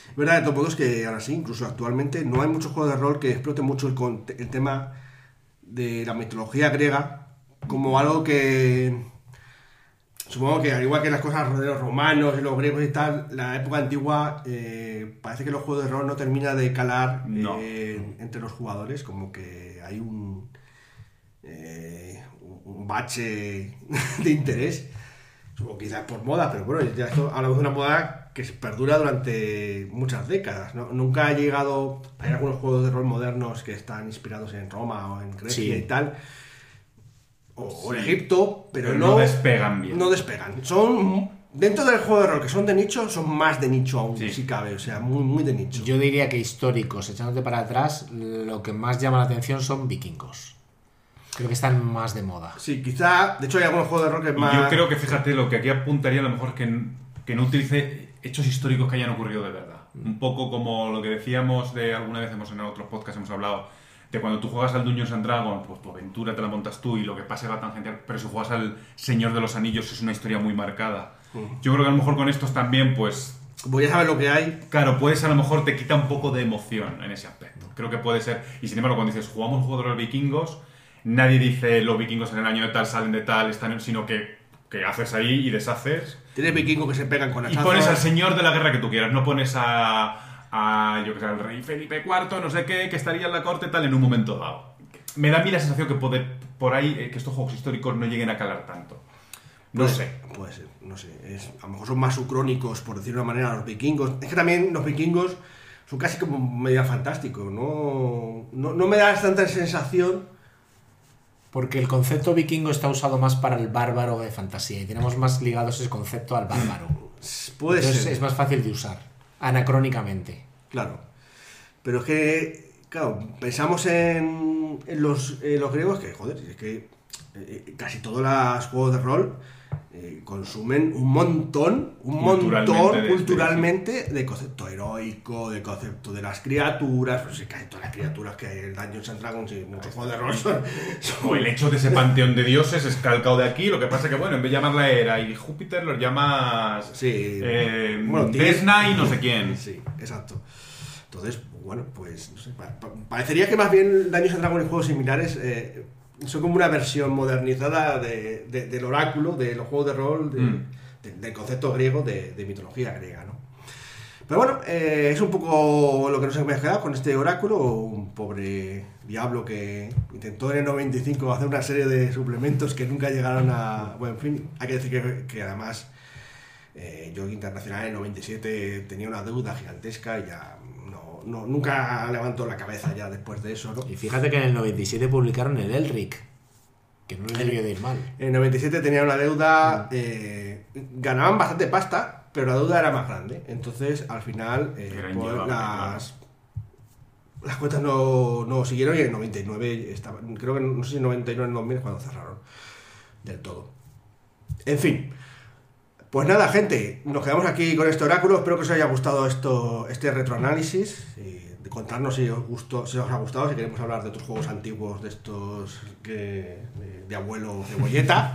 Es verdad de todos modos que ahora sí, incluso actualmente, no hay muchos juegos de rol que exploten mucho el, el tema de la mitología griega como algo que... Supongo que al igual que las cosas de los romanos y los griegos y tal, la época antigua eh, parece que los juegos de rol no termina de calar No. eh, entre los jugadores, como que hay un, eh, un bache [LAUGHS] de interés. Supongo quizás por moda, pero bueno, ya esto hablamos de una moda que perdura durante muchas décadas. ¿no? Nunca ha llegado. Hay algunos juegos de rol modernos que están inspirados en Roma o en Grecia Sí. y tal. O, o en. Egipto, pero, Pero no, no despegan bien. No despegan. Son. Dentro del juego de rol que son de nicho, son más de nicho aún, Sí. si cabe. O sea, muy, muy de nicho. Yo diría que históricos, echándote para atrás, lo que más llama la atención son vikingos. Creo que están más de moda. Sí, quizá. De hecho, hay algunos juegos de rol que más. yo creo que, fíjate, lo que aquí apuntaría a lo mejor que, que no utilice hechos históricos que hayan ocurrido de verdad. Un poco como lo que decíamos de alguna vez hemos en otros podcasts hemos hablado de cuando tú juegas al Dungeons and Dragons, pues tu aventura te la montas tú y lo que pase va tangencial, pero si juegas al Señor de los Anillos es una historia muy marcada. Yo creo que a lo mejor con estos también, pues Voy a saber lo que hay. Claro, puedes a lo mejor te quita un poco de emoción en ese aspecto. Creo que puede ser. Y sin embargo, cuando dices jugamos un juego de los vikingos, nadie dice los vikingos en el año de tal salen de tal, están sino que, que haces ahí y deshaces. Tienes vikingos que se pegan con Y hachazos. pones al señor de la guerra que tú quieras, no pones a, a yo que sé, al rey Felipe IV, no sé qué, que estaría en la corte tal en un momento dado. Me da a mí la sensación que puede, por ahí eh, que estos juegos históricos no lleguen a calar tanto. No Puede- sé. Puede ser, no sé. Es, a lo mejor son más sucrónicos, por decirlo de una manera, los vikingos. Es que también los vikingos son casi como media fantásticos. No, no, no me da tanta sensación. Porque el concepto vikingo está usado más para el bárbaro de fantasía y tenemos más ligados ese concepto al bárbaro. Puede Entonces ser. es más fácil de usar, anacrónicamente. Claro. Pero es que, claro, pensamos en, en los, en los griegos que, joder, es que eh, casi todos los juegos de rol eh, consumen un montón, un Culturalmente montón de- culturalmente de concepto heroico, de concepto de las criaturas, pues casi todas las criaturas que hay en Dungeons and Dragons y muchos juegos de rol son, O el hecho de ese panteón de dioses es calcado de aquí, lo que pasa que, bueno, en vez de llamarla Hera y Júpiter, los llamas. Sí. Eh, Bueno. Desna y no sé quién. Sí, exacto. Entonces, bueno, pues no sé, pa- pa- parecería que más bien Dungeons and Dragons y juegos similares eh, son como una versión modernizada de- de- del oráculo, de los juegos de rol, de- Mm. de- del concepto griego de, de mitología griega, ¿no? Pero bueno, eh, es un poco lo que nos hemos quedado con este oráculo, un pobre diablo que intentó en el 95 hacer una serie de suplementos que nunca llegaron a... Bueno, en fin, hay que decir que, que además eh, yo Internacional en el 97 tenía una deuda gigantesca y ya no, nunca levantó la cabeza ya después de eso, ¿no? Y fíjate que en el 97 publicaron el Elric, que no les debió de ir mal. En el 97 tenía una deuda, eh, ganaban bastante pasta, pero la deuda era más grande. Entonces, al final, eh, pues, las, las cuentas no, no siguieron y en el 99 estaba, creo que no sé si en 99 o en 2000 es cuando cerraron del todo. En fin. Pues nada, gente, nos quedamos aquí con este oráculo. Espero que os haya gustado esto, este retroanálisis. Y contarnos si os, gustó, si os ha gustado, si queremos hablar de otros juegos antiguos de estos que, de, de abuelo cebolleta.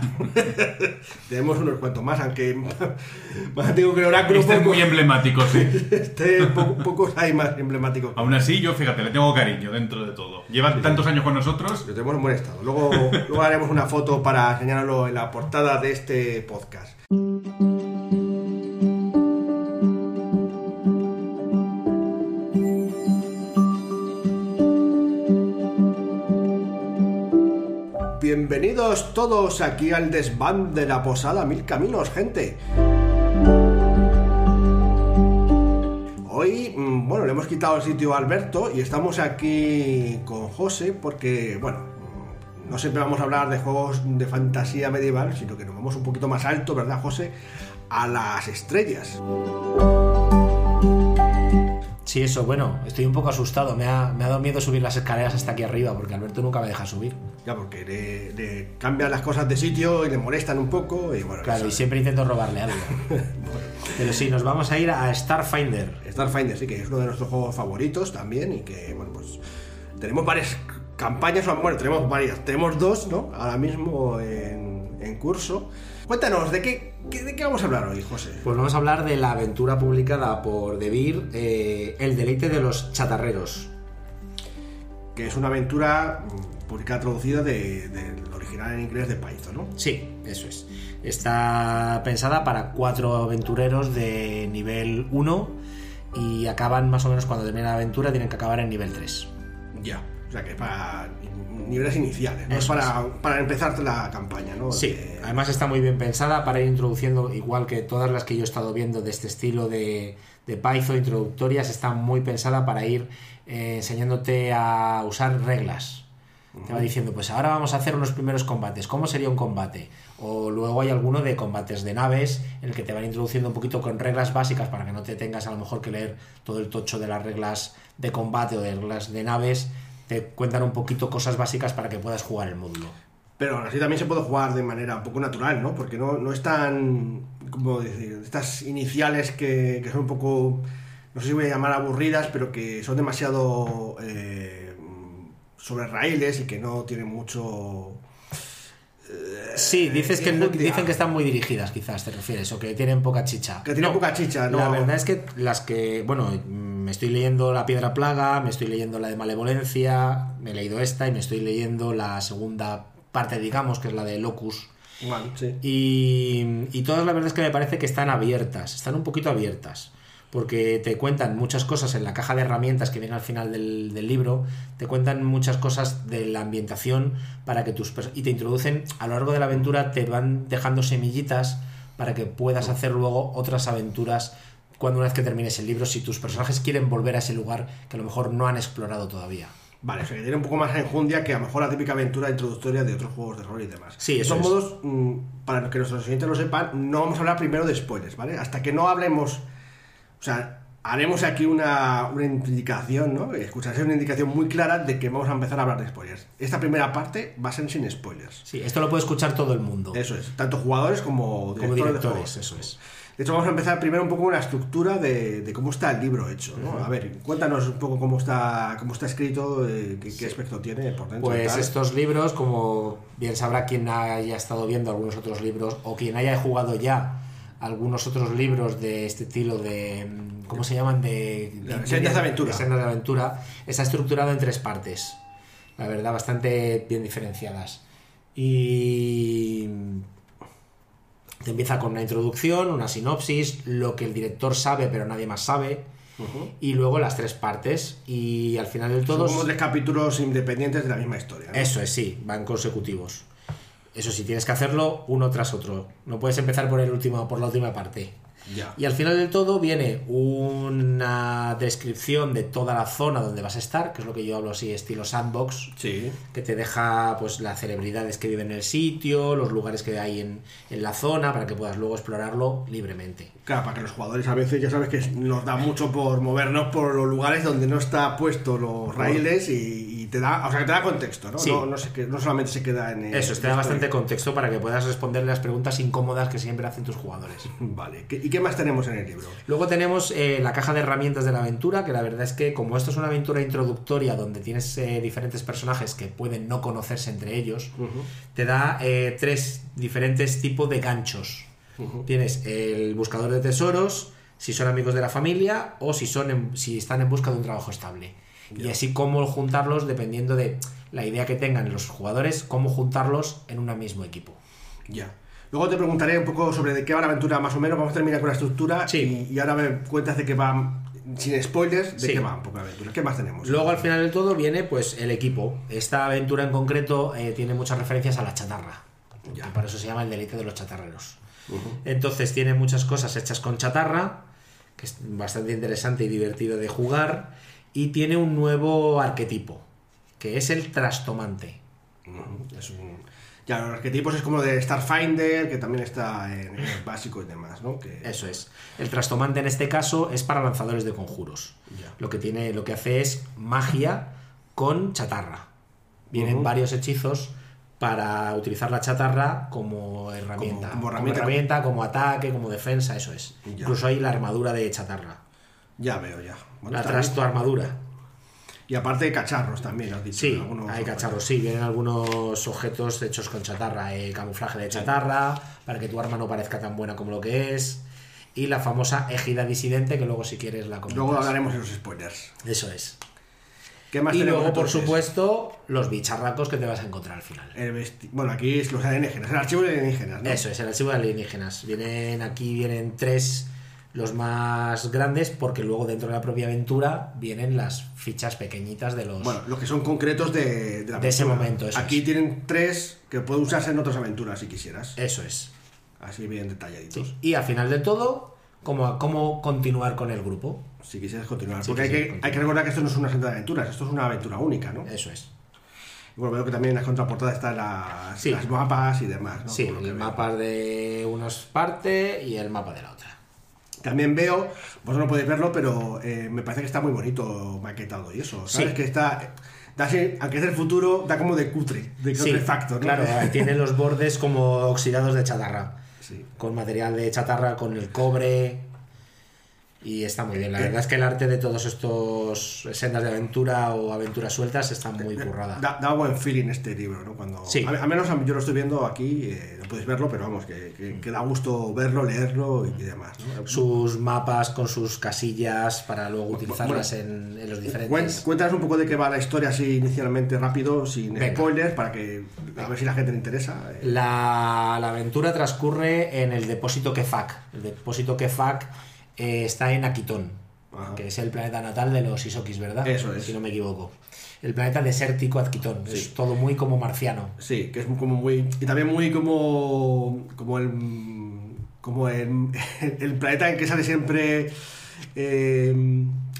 [LAUGHS] Tenemos unos cuantos más, aunque [LAUGHS] más antiguo que el oráculo. Este es muy emblemático, sí. este poco- pocos hay más emblemáticos. Aún así, yo fíjate, le tengo cariño dentro de todo. Lleva tantos años con nosotros. Lo tenemos en buen estado. Luego, [LAUGHS] luego haremos una foto para enseñarlo en la portada de este podcast. Bienvenidos todos aquí al desván de la posada Mil Caminos, gente. Hoy, mm, bueno, le hemos quitado el sitio a Alberto y estamos aquí con José porque, bueno, mm, no siempre vamos a hablar de juegos de fantasía medieval, sino que nos vamos un poquito más alto, ¿verdad, José? A las estrellas. Sí, eso, bueno, estoy un poco asustado. Me ha, me ha dado miedo subir las escaleras hasta aquí arriba, porque Alberto nunca me deja subir. Ya, porque le, le cambian las cosas de sitio y le molestan un poco. Y bueno, Claro, eso- y siempre intento robarle algo. [LAUGHS] Pero sí, nos vamos a ir a Starfinder. Starfinder sí que es uno de nuestros juegos favoritos también y que, bueno, pues tenemos varias campañas, bueno, tenemos varias, tenemos dos, ¿no? Ahora mismo en, en curso. Cuéntanos, ¿de qué- ¿de qué vamos a hablar hoy, José? Pues vamos a hablar de la aventura publicada por Debir, eh, El deleite de los chatarreros. Que es una aventura mm, publicada traducida de- del original en inglés de Python, ¿no? Sí, eso es. Está pensada para cuatro aventureros de nivel 1 y acaban más o menos cuando termina la aventura, tienen que acabar en nivel 3. Ya. O sea, que es para niveles iniciales, ¿no? Para, para empezar la campaña, ¿no? Sí, De- además está muy bien pensada para ir introduciendo, igual que todas las que yo he estado viendo de este estilo de, de Python introductorias, está muy pensada para ir eh, enseñándote a usar reglas. Te va diciendo, pues ahora vamos a hacer unos primeros combates. ¿Cómo sería un combate? O luego hay alguno de combates de naves en el que te van introduciendo un poquito con reglas básicas para que no te tengas a lo mejor que leer todo el tocho de las reglas de combate o de reglas de naves. Te cuentan un poquito cosas básicas para que puedas jugar el módulo. Pero aún así también se puede jugar de manera un poco natural, ¿no? Porque no, no es tan, ¿cómo decir? Estas iniciales que, que son un poco, no sé si voy a llamar aburridas, pero que son demasiado eh, sobre raíles y que no tienen mucho... Sí, dices que dicen que están muy dirigidas, quizás te refieres, o que tienen poca chicha. Que tienen poca chicha, ¿no? La verdad es que las que, bueno, me estoy leyendo La Piedra Plaga, me estoy leyendo la de Malevolencia, me he leído esta y me estoy leyendo la segunda parte, digamos, que es la de Locus. Bueno, sí. Y, y todas la verdad es que me parece que están abiertas, están un poquito abiertas, porque te cuentan muchas cosas en la caja de herramientas que viene al final del, del libro, te cuentan muchas cosas de la ambientación para que tus y te introducen a lo largo de la aventura, te van dejando semillitas para que puedas hacer luego otras aventuras cuando una vez que termines el libro, si tus personajes quieren volver a ese lugar que a lo mejor no han explorado todavía. Vale, o sea que tiene un poco más enjundia que a lo mejor la típica aventura introductoria de otros juegos de rol y demás. Sí, de eso todos es. modos, mm, para que nuestros oyentes lo sepan, no vamos a hablar primero de spoilers, ¿vale? Hasta que no hablemos, o sea, haremos aquí una, una indicación, ¿no? Escucharse una indicación muy clara de que vamos a empezar a hablar de spoilers. Esta primera parte va a ser sin spoilers. Sí, esto lo puede escuchar todo el mundo, Eso es, tanto jugadores como directores, como de directores, juegos. eso es. De hecho, vamos a empezar primero un poco con la estructura de, de cómo está el libro hecho, ¿no? A ver, cuéntanos un poco cómo está, cómo está escrito, eh, qué, qué aspecto tiene por dentro. Pues estos libros, como bien sabrá quien haya estado viendo algunos otros libros o quien haya jugado ya algunos otros libros de este estilo de mm, ¿cómo se llaman? de, De sendas de aventura. de sendas de aventura, está estructurado en tres partes. La verdad, bastante bien diferenciadas. Y te empieza con una introducción, una sinopsis, lo que el director sabe pero nadie más sabe, y luego las tres partes. Y al final del todo Son como tres capítulos independientes de la misma historia. ¿no? eso es, sí, van consecutivos. Eso sí, tienes que hacerlo uno tras otro. No puedes empezar por el último, por la última parte. Y al final del todo viene una descripción de toda la zona donde vas a estar, que es lo que yo hablo así, estilo sandbox, Sí. que te deja pues las celebridades que viven en el sitio, los lugares que hay en, en la zona, para que puedas luego explorarlo libremente. Claro, para que los jugadores a veces ya sabes que nos da mucho por movernos por los lugares donde no está puesto los raíles y, y te da, o sea, que te da contexto, ¿no? Sí. No, no, se que- no solamente se queda en el- Eso, te da bastante contexto para que puedas responder las preguntas incómodas que siempre hacen tus jugadores. [LAUGHS] Vale. ¿Qué- ¿Y qué más tenemos en el libro? Luego tenemos eh, la caja de herramientas de la aventura, que la verdad es que como esto es una aventura introductoria donde tienes eh, diferentes personajes que pueden no conocerse entre ellos, te da eh, tres diferentes tipos de ganchos. Tienes el buscador de tesoros, si son amigos de la familia o si, son en- si están en busca de un trabajo estable. Y así cómo juntarlos dependiendo de la idea que tengan los jugadores, cómo juntarlos en un mismo equipo. Ya. Luego te preguntaré un poco sobre de qué va la aventura más o menos. Vamos a terminar con la estructura Sí. y, y ahora me cuentas de qué va, sin spoilers, de Sí. qué va un poco la aventura. ¿Qué más tenemos? Luego al final del todo viene pues el equipo. Esta aventura en concreto eh, tiene muchas referencias a la chatarra. Ya. Por eso se llama el delito de los chatarreros. Entonces tiene muchas cosas hechas con chatarra, que es bastante interesante y divertido de jugar. Y tiene un nuevo arquetipo, que es el trastomante. Es un... Ya, los arquetipos es como de Starfinder, que también está en el [LAUGHS] básico y demás, ¿no? Que... Eso es. El trastomante en este caso es para lanzadores de conjuros. Ya. Lo que tiene, lo que hace es magia con chatarra. Vienen varios hechizos para utilizar la chatarra como herramienta. Como- como Como herramienta. como ataque, como defensa, eso es. Ya. Incluso hay la armadura de chatarra. Ya veo, ya. Bueno, bien. trasto armadura. Y aparte de cacharros también, has dicho. Sí, algunos hay cacharros, sí, vienen algunos objetos hechos con chatarra, eh, camuflaje de chatarra, para que tu arma no parezca tan buena como lo que es, y la famosa ejida disidente, que luego si quieres la comentas. Luego hablaremos de los spoilers. Eso es. ¿Qué más Y luego, por supuesto, los bicharracos que te vas a encontrar al final. El Bueno, aquí es los alienígenas, el archivo de alienígenas, ¿no? Eso es, el archivo de alienígenas. Vienen aquí, vienen tres los más grandes, porque luego dentro de la propia aventura vienen las fichas pequeñitas de los... Bueno, los que son concretos de, de la De ese momento, eso Aquí es. tienen tres que pueden usarse en otras aventuras si quisieras. Eso es. Así bien detalladitos. Sí. Y al final de todo, cómo, cómo continuar con el grupo. Si quisieras continuar. Porque hay, que, continuar. hay que recordar que esto no es una senda de aventuras, esto es una aventura única, ¿no? Eso es. Bueno, veo que también en las contraportadas están las, Sí. las mapas y demás, ¿no? Sí, el veo. mapa de una parte y el mapa de la otra. También veo, vosotros no podéis verlo, pero eh, me parece que está muy bonito maquetado y eso. ¿Sabes? Sí. Que está. Da, aunque es del futuro, da como de cutre, de cutre factor, ¿no? claro, [LAUGHS] tiene los bordes como oxidados de chatarra. Con material de chatarra, con el cobre. Y está muy bien. La verdad es que el arte de todos estos sendas de aventura o aventuras sueltas está muy currada. Da, da buen feeling este libro, ¿no? Cuando, Sí. a, a menos yo lo estoy viendo aquí, eh, no podéis verlo, pero vamos, que, que- que da gusto verlo, leerlo y, y demás. ¿no? Sus mapas con sus casillas para luego utilizarlas bueno, en, en los diferentes. Cuéntanos un poco de qué va la historia así inicialmente rápido, sin Venga. spoilers, para que a ver si la gente le interesa. eh. La, la aventura transcurre en el depósito Kefak. El depósito Kefak eh, está en Aquitón, Ajá. que es el planeta natal de los Isokis, ¿verdad? Eso es. Si no me equivoco. El planeta desértico Aquitón. Sí. Es todo muy como marciano. Sí, que es como muy. Y también muy como. como el. como el, [LAUGHS] el planeta en que sale siempre. eh,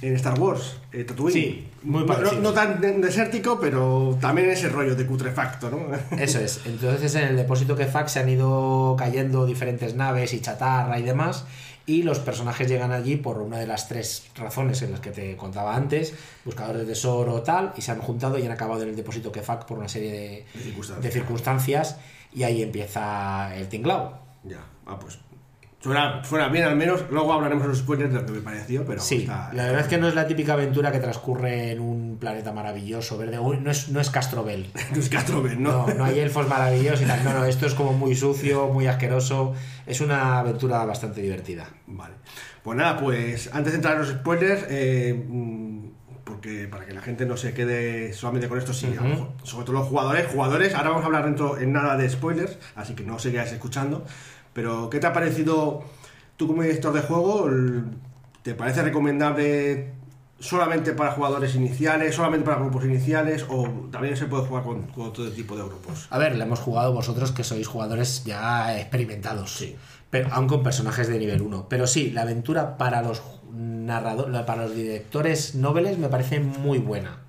en Star Wars, eh, Tatooine. Sí, muy No- parecido. no, no tan de- desértico, pero también ese rollo de cutrefacto, ¿no? [LAUGHS] Eso es. Entonces en el depósito Kefak se han ido cayendo diferentes naves y chatarra y demás. Y los personajes llegan allí por una de las tres razones en las que te contaba antes, buscadores de tesoro tal, y se han juntado y han acabado en el depósito Kefak por una serie de, De circunstancias. de circunstancias y ahí empieza el tinglao. Ya, ah, pues. Suena, suena bien al menos. Luego hablaremos de los spoilers de lo que me pareció, pero. Sí, está- la verdad es que no es la típica aventura que transcurre en un planeta maravilloso, verde. No es, no es Castrobel. [LAUGHS] No es Castroven, ¿no? No, no hay elfos maravillosos y tal. No, no, esto es como muy sucio, muy asqueroso. Es una aventura bastante divertida. Vale. Pues nada, pues antes de entrar en los spoilers, eh, mm, porque para que la gente no se quede solamente con esto, sí, a lo mejor, sobre todo los jugadores, jugadores, ahora vamos a hablar dentro en nada de spoilers, así que no sigáis escuchando. Pero, ¿qué te ha parecido tú como director de juego? El- ¿Te parece recomendable solamente para jugadores iniciales, solamente para grupos iniciales, o también se puede jugar con, con todo tipo de grupos? A ver, le hemos jugado vosotros que sois jugadores ya experimentados. Sí. Pero, aún con personajes de nivel 1. Pero sí, la aventura para los narradores, para los directores noveles me parece muy buena.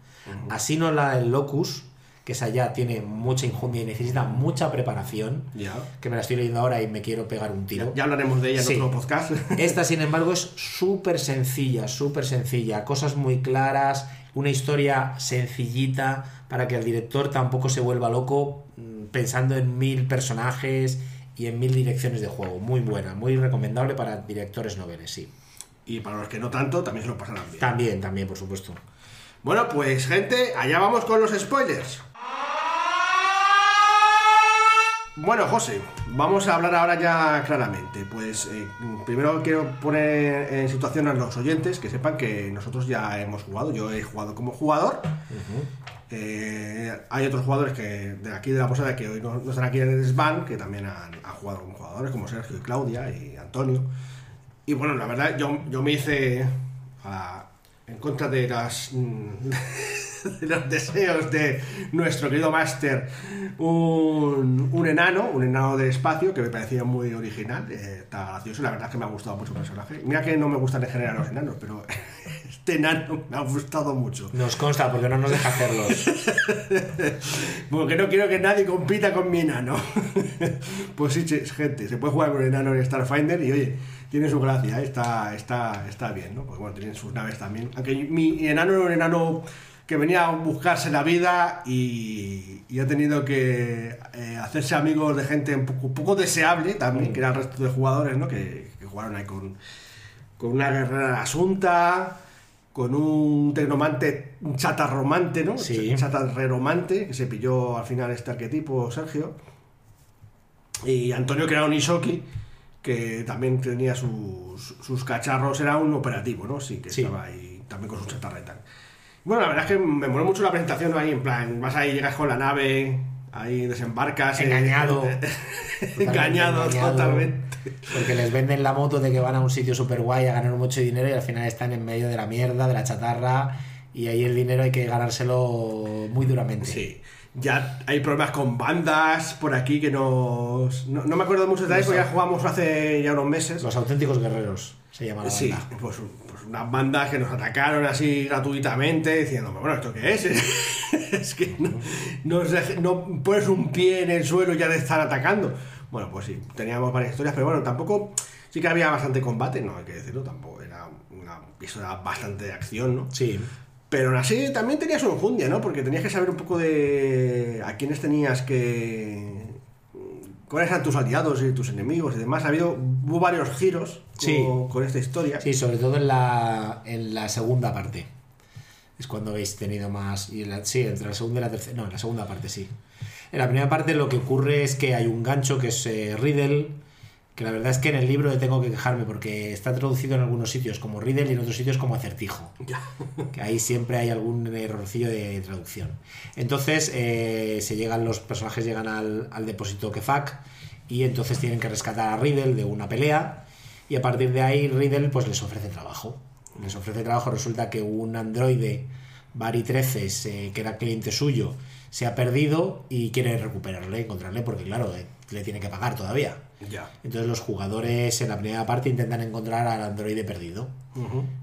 Así no la del Locus, que esa ya tiene mucha injundia y necesita mucha preparación. Ya. Que me la estoy leyendo ahora y me quiero pegar un tiro. Ya hablaremos de ella en Sí. otro podcast. [LAUGHS] Esta, sin embargo, es súper sencilla, súper sencilla. Cosas muy claras, una historia sencillita para que el director tampoco se vuelva loco mm, pensando en mil personajes y en mil direcciones de juego. Muy buena, muy recomendable para directores noveles, sí. y para los que no tanto, también se lo pasarán bien. También, también, por supuesto. Bueno, pues gente, allá vamos con los spoilers. Bueno, José, vamos a hablar ahora ya claramente. Pues eh, primero quiero poner en situación a los oyentes que sepan que nosotros ya hemos jugado. Yo he jugado como jugador. Eh, hay otros jugadores que de aquí de la posada que hoy no, no están aquí en el SBAN que también han, han jugado como jugadores, como Sergio y Claudia y Antonio. Y bueno, la verdad, yo, yo me hice a- en contra de las mm, [LAUGHS] de los deseos de nuestro querido máster un, un enano, un enano de espacio que me parecía muy original, eh, está gracioso, la verdad es que me ha gustado mucho el personaje. Mira que no me gustan en general los enanos, pero [LAUGHS] este enano me ha gustado mucho. Nos consta porque no nos deja hacerlos. [LAUGHS] Porque no quiero que nadie compita con mi enano. pues sí, gente, se puede jugar con el enano en Starfinder y oye, tiene su gracia, está, está, está bien, ¿no? Pues bueno, tienen sus naves también. Aunque mi enano era un enano que venía a buscarse la vida y, y ha tenido que eh, hacerse amigos de gente un poco, poco deseable también, que era el resto de jugadores, ¿no? Que, que jugaron ahí con, con una guerrera asunta, con un tecnomante, un chatarromante, ¿no? Sí. Ch- Chatarreromante, que se pilló al final este arquetipo, Sergio. Y Antonio, que era un Ishoki, que también tenía sus, sus cacharros, era un operativo, ¿no? Sí, que Sí. estaba ahí también con su chatarreta. Bueno, la verdad es que me moló mucho la presentación ¿no? ahí, en plan, vas ahí, llegas con la nave, ahí desembarcas. eh, Engañado. [LAUGHS] engañado, totalmente. Porque les venden la moto de que van a un sitio súper guay a ganar mucho dinero y al final están en medio de la mierda, de la chatarra. Y ahí el dinero hay que ganárselo muy duramente. Sí. Ya hay problemas con bandas por aquí que nos... No, no me acuerdo mucho de detalles, porque ya jugamos hace ya unos meses. Los auténticos guerreros se llama la Sí, banda. pues, pues unas bandas que nos atacaron así gratuitamente, diciendo, bueno, ¿esto qué es? [LAUGHS] es que no, no, pones un pie en el suelo y ya te están atacando. Bueno, pues sí, teníamos varias historias, pero bueno, tampoco, sí que había bastante combate, no hay que decirlo, tampoco era una pistola bastante de acción, ¿no? Sí. Pero aún así también tenías su enjundia, ¿no? Porque tenías que saber un poco de a quiénes tenías que... cuáles eran tus aliados y tus enemigos y demás. Ha habido, hubo varios giros con, Sí. con esta historia. Sí, sobre todo en la, en la segunda parte. Es cuando habéis tenido más. Y en la- sí, entre la segunda y la tercera. No, en la segunda parte sí. En la primera parte lo que ocurre es que hay un gancho que es eh, Riddle. Que la verdad es que en el libro le tengo que quejarme porque está traducido en algunos sitios como Riddle y en otros sitios como acertijo. Que ahí siempre hay algún errorcillo de traducción. Entonces, eh, se llegan, los personajes llegan al, al depósito Kefak y entonces tienen que rescatar a Riddle de una pelea. Y a partir de ahí, Riddle pues les ofrece trabajo. Les ofrece trabajo. Resulta que un androide, Bari 13, se- que era cliente suyo, se ha perdido y quiere recuperarle, encontrarle, porque claro, eh, le tiene que pagar todavía. Entonces los jugadores en la primera parte intentan encontrar al androide perdido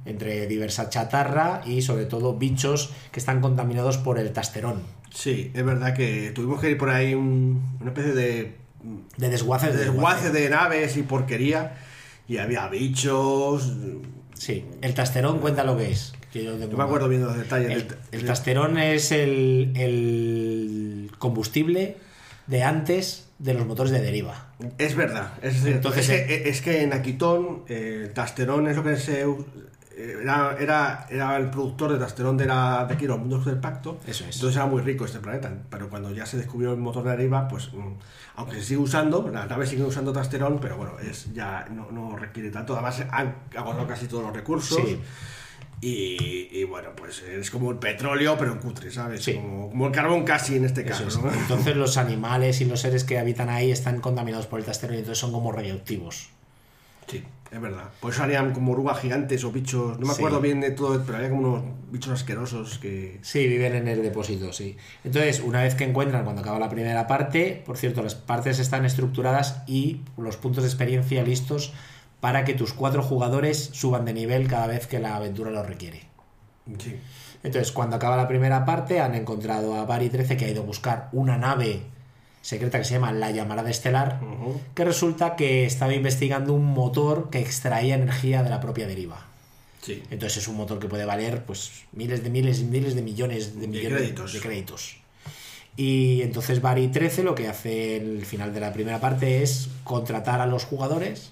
entre diversa chatarra y sobre todo bichos que están contaminados por el tasterón. Sí, es verdad que tuvimos que ir por ahí un- una especie de, De desguace de naves y porquería. Y había bichos. Sí, el tasterón cuenta lo que es. que yo No me acuerdo bien de los detalles. El, el tasterón es el, el combustible de antes de los motores de deriva. Es verdad, es cierto. Entonces, es, que, es que en Aquitón eh, Tasterón es lo que se eh, era, era, era el productor de Tasterón de, la, de aquí, los mundos del pacto. Eso es. Entonces era muy rico este planeta. Pero cuando ya se descubrió el motor de deriva, pues mm, aunque se sigue usando, las naves siguen usando Tasterón, pero bueno, es ya no, no requiere tanto. Además han agotado casi todos los recursos. Sí. Y, y bueno, pues es como el petróleo, pero en cutre, ¿sabes? Sí. Como, como el carbón casi en este caso. es. ¿no? Entonces [LAUGHS] los animales y los seres que habitan ahí están contaminados por el tasterón y entonces son como radioactivos. Sí, es verdad. Por eso salían como orugas gigantes o bichos. No me Sí. acuerdo bien de todo, pero había como unos bichos asquerosos que. Sí, viven en el depósito, sí. Entonces, una vez que encuentran, cuando acaba la primera parte, por cierto, las partes están estructuradas y los puntos de experiencia listos para que tus cuatro jugadores suban de nivel cada vez que la aventura lo requiere. Sí. Entonces, cuando acaba la primera parte, han encontrado a Bari 13 que ha ido a buscar una nave secreta que se llama la Llamarada Estelar, que resulta que estaba investigando un motor que extraía energía de la propia deriva. Sí. Entonces es un motor que puede valer pues miles de miles y miles de millones de, De millones créditos. de créditos. Y entonces Bari 13 lo que hace en el final de la primera parte es contratar a los jugadores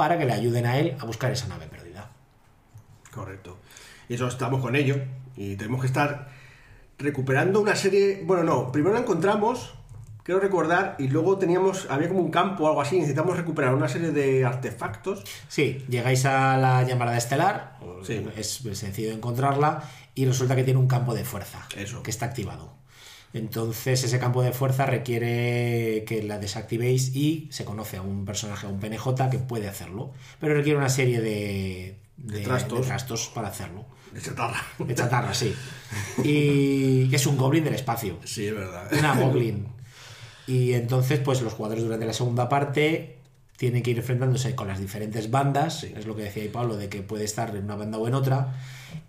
para que le ayuden a él a buscar esa nave perdida. Correcto. Y eso estamos con ello. Y tenemos que estar recuperando una serie. Bueno, no, primero la encontramos, quiero recordar, y luego teníamos. Había como un campo o algo así. Necesitamos recuperar una serie de artefactos. Sí, llegáis a la llamarada estelar, Sí. es sencillo encontrarla, y resulta que tiene un campo de fuerza Eso. que está activado. Entonces ese campo de fuerza requiere que la desactivéis y se conoce a un personaje, a un PNJ que puede hacerlo, pero requiere una serie de, De trastos. de trastos para hacerlo. De chatarra. De chatarra, sí. Y que es un goblin del espacio. Sí, es verdad. Una goblin. Y entonces, pues los jugadores durante la segunda parte tienen que ir enfrentándose con las diferentes bandas, Sí. es lo que decía ahí Pablo, de que puede estar en una banda o en otra.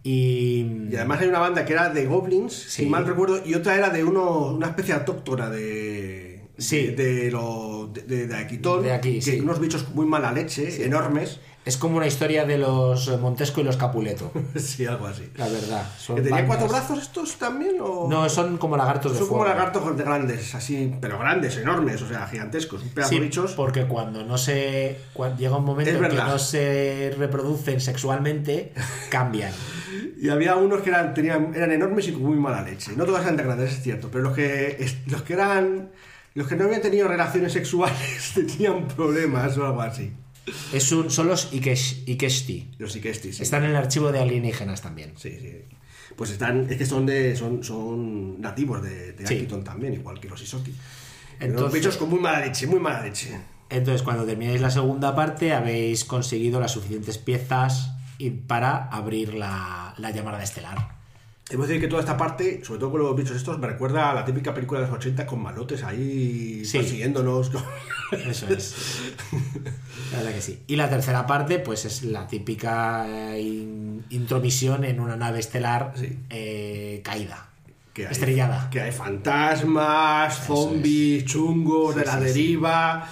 Y, Y además hay una banda que era de goblins, Sí. si mal recuerdo, y otra era de uno, una especie autóctona de. Sí. De, de, lo- de, de- de Aquitón, De aquí, que sí. unos bichos muy mala leche, enormes. Es como una historia de los Montesco y los Capuleto, [LAUGHS] sí, algo así. la verdad. Son ¿Que ¿Tenían cuatro brazos estos también? O... No, son como lagartos de Son como fuego. lagartos de grandes, así, pero grandes, enormes, o sea, gigantescos, un pedazo Sí, de bichos. porque cuando no se cua- llega un momento en que no se reproducen sexualmente, [LAUGHS] cambian. Y había unos que eran, tenían, eran enormes y con muy mala leche. No todas eran tan grandes, es cierto, pero los que, los que eran. Los que no habían tenido relaciones sexuales [LAUGHS] tenían problemas o algo así. Es un, son los Ikesh- Ikeshti. Los Ikestis. sí. Están en el archivo de alienígenas también. Sí, sí. Pues están, es que son de, son, son nativos de, de Sí. Akiton también, igual que los Isoki. Los Entonces- bichos con muy mala leche, muy mala leche. Entonces, cuando terminéis la segunda parte, habéis conseguido las suficientes piezas para abrir la, la llamada estelar. Debo decir que toda esta parte, sobre todo con los bichos estos, me recuerda a la típica película de los 80 con malotes ahí Sí. persiguiéndonos. [LAUGHS] Eso es. La verdad que sí. Y la tercera parte, pues es la típica eh, in- intromisión en una nave estelar Sí. eh, caída. que hay, Estrellada. Que hay fantasmas, zombies, chungos, de la deriva.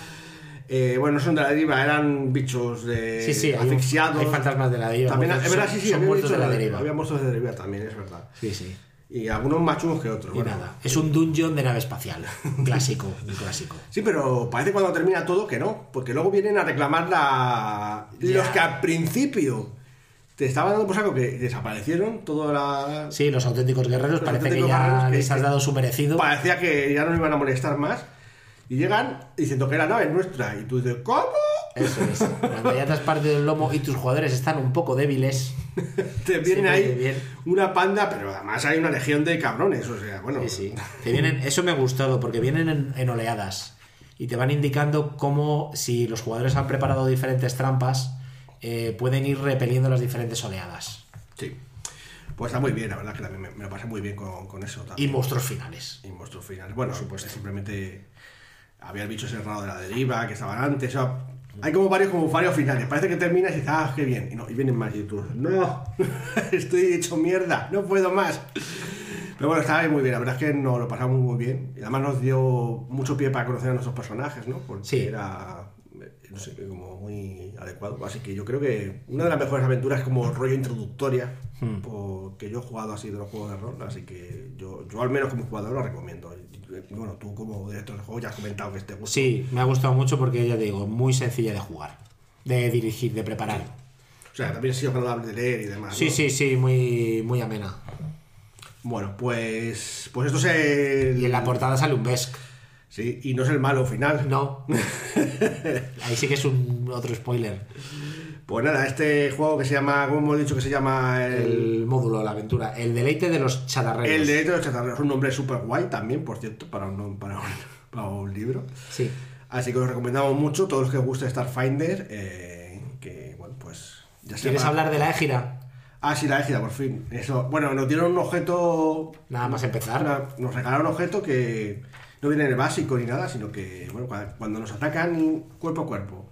Eh, bueno, no son de la deriva, eran bichos de Sí, sí, hay asfixiados. hay fantasmas de la deriva, También, muertos- es verdad, sí, sí, son muertos de la deriva. Había muertos de la deriva también, es verdad. Sí, sí. Y algunos más chungos que otros. Y bueno. nada. Es un dungeon de nave espacial. Un [LAUGHS] clásico, un clásico. Sí, pero parece cuando termina todo que no, porque luego vienen a reclamar la... Ya. los que al principio te estaban dando por saco que desaparecieron, toda la... Sí, los auténticos guerreros Los parece que auténticos ya guerreros que- les has que- dado su merecido. Parecía que ya no iban a molestar más. Y llegan diciendo que la nave es nuestra. Y tú dices, ¿cómo? Eso es. Cuando ya te has partido el lomo y tus jugadores están un poco débiles. [LAUGHS] Te viene Siempre ahí bien. una panda, pero además hay una legión de cabrones. O sea, bueno. Sí, sí. Te vienen, eso me ha gustado porque vienen en, en oleadas y te van indicando cómo, si los jugadores han preparado diferentes trampas, eh, pueden ir repeliendo las diferentes oleadas. Sí. Pues está muy bien, la verdad que también me, me lo pasé muy bien con, con eso. Y También. monstruos finales. Y monstruos finales. Bueno, simplemente había el bicho cerrado de la deriva que estaban antes. o sea, hay como varios, como varios finales. Parece que terminas y dices, ah, qué bien. Y, no, y vienen más y tú, no, [LAUGHS] estoy hecho mierda, no puedo más. Pero bueno, estaba muy bien, la verdad es que nos lo pasamos muy bien. Y además nos dio mucho pie para conocer a nuestros personajes, ¿no? Porque Sí. era, no sé, como muy adecuado. Así que yo creo que una de las mejores aventuras como rollo introductoria Hmm. porque yo he jugado así de los juegos de rol, así que yo, yo al menos como jugador lo recomiendo. Y, bueno, tú como director de juego ya has comentado que este gusto. Sí, me ha gustado mucho porque ya te digo, muy sencilla de jugar, de dirigir, de preparar. O sea, también ha sido agradable de leer y demás. Sí, ¿no? sí, sí, muy, muy amena. Bueno, pues, pues esto es el... Y en la portada sale un Besk. Sí, y no es el malo final. No. [LAUGHS] Ahí sí que es un otro spoiler. Pues nada, este juego que se llama, como hemos dicho que se llama el... El módulo, la aventura. El deleite de los chatarreros. El Derecho de los Chatarreros, un nombre súper guay también, por cierto, para un, para un, [LAUGHS] para un libro. Sí. Así que os recomendamos mucho, todos los que os guste Starfinder, eh, que, bueno, pues... Ya ¿Quieres hablar de la égida? Ah, sí, la égida, por fin. Eso. Bueno, nos dieron un objeto. Nada más empezar. una- nos regalaron un objeto que no viene en el básico ni nada, sino que, bueno, cua- cuando nos atacan cuerpo a cuerpo,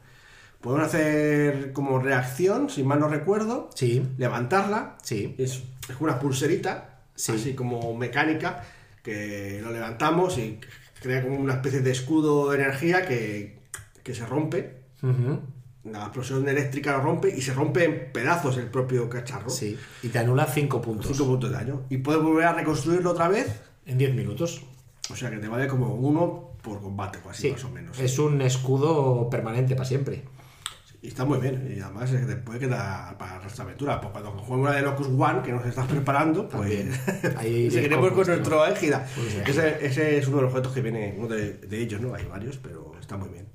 podemos hacer como reacción, si mal no recuerdo, Sí. levantarla. Sí. Es, es una pulserita, Sí. así como mecánica, que lo levantamos y crea como una especie de escudo de energía que, que se rompe. La explosión eléctrica lo rompe y se rompe en pedazos el propio cacharro. Sí. Y te anula 5 puntos. 5 puntos de daño. Y puedes volver a reconstruirlo otra vez. En 10 minutos. O sea que te vale como uno por combate o así, Sí. más o menos. Es un escudo permanente para siempre. Y está muy bien. Y además es que te puede quedar para nuestra aventura. Pues cuando juguemos una de Locus One, que nos estás [LAUGHS] preparando, pues. [LAUGHS] Ahí seguiremos con pues, nuestro égida. Pues ese, ese es uno de los objetos que viene, uno de, de ellos, ¿no? Hay varios, pero está muy bien.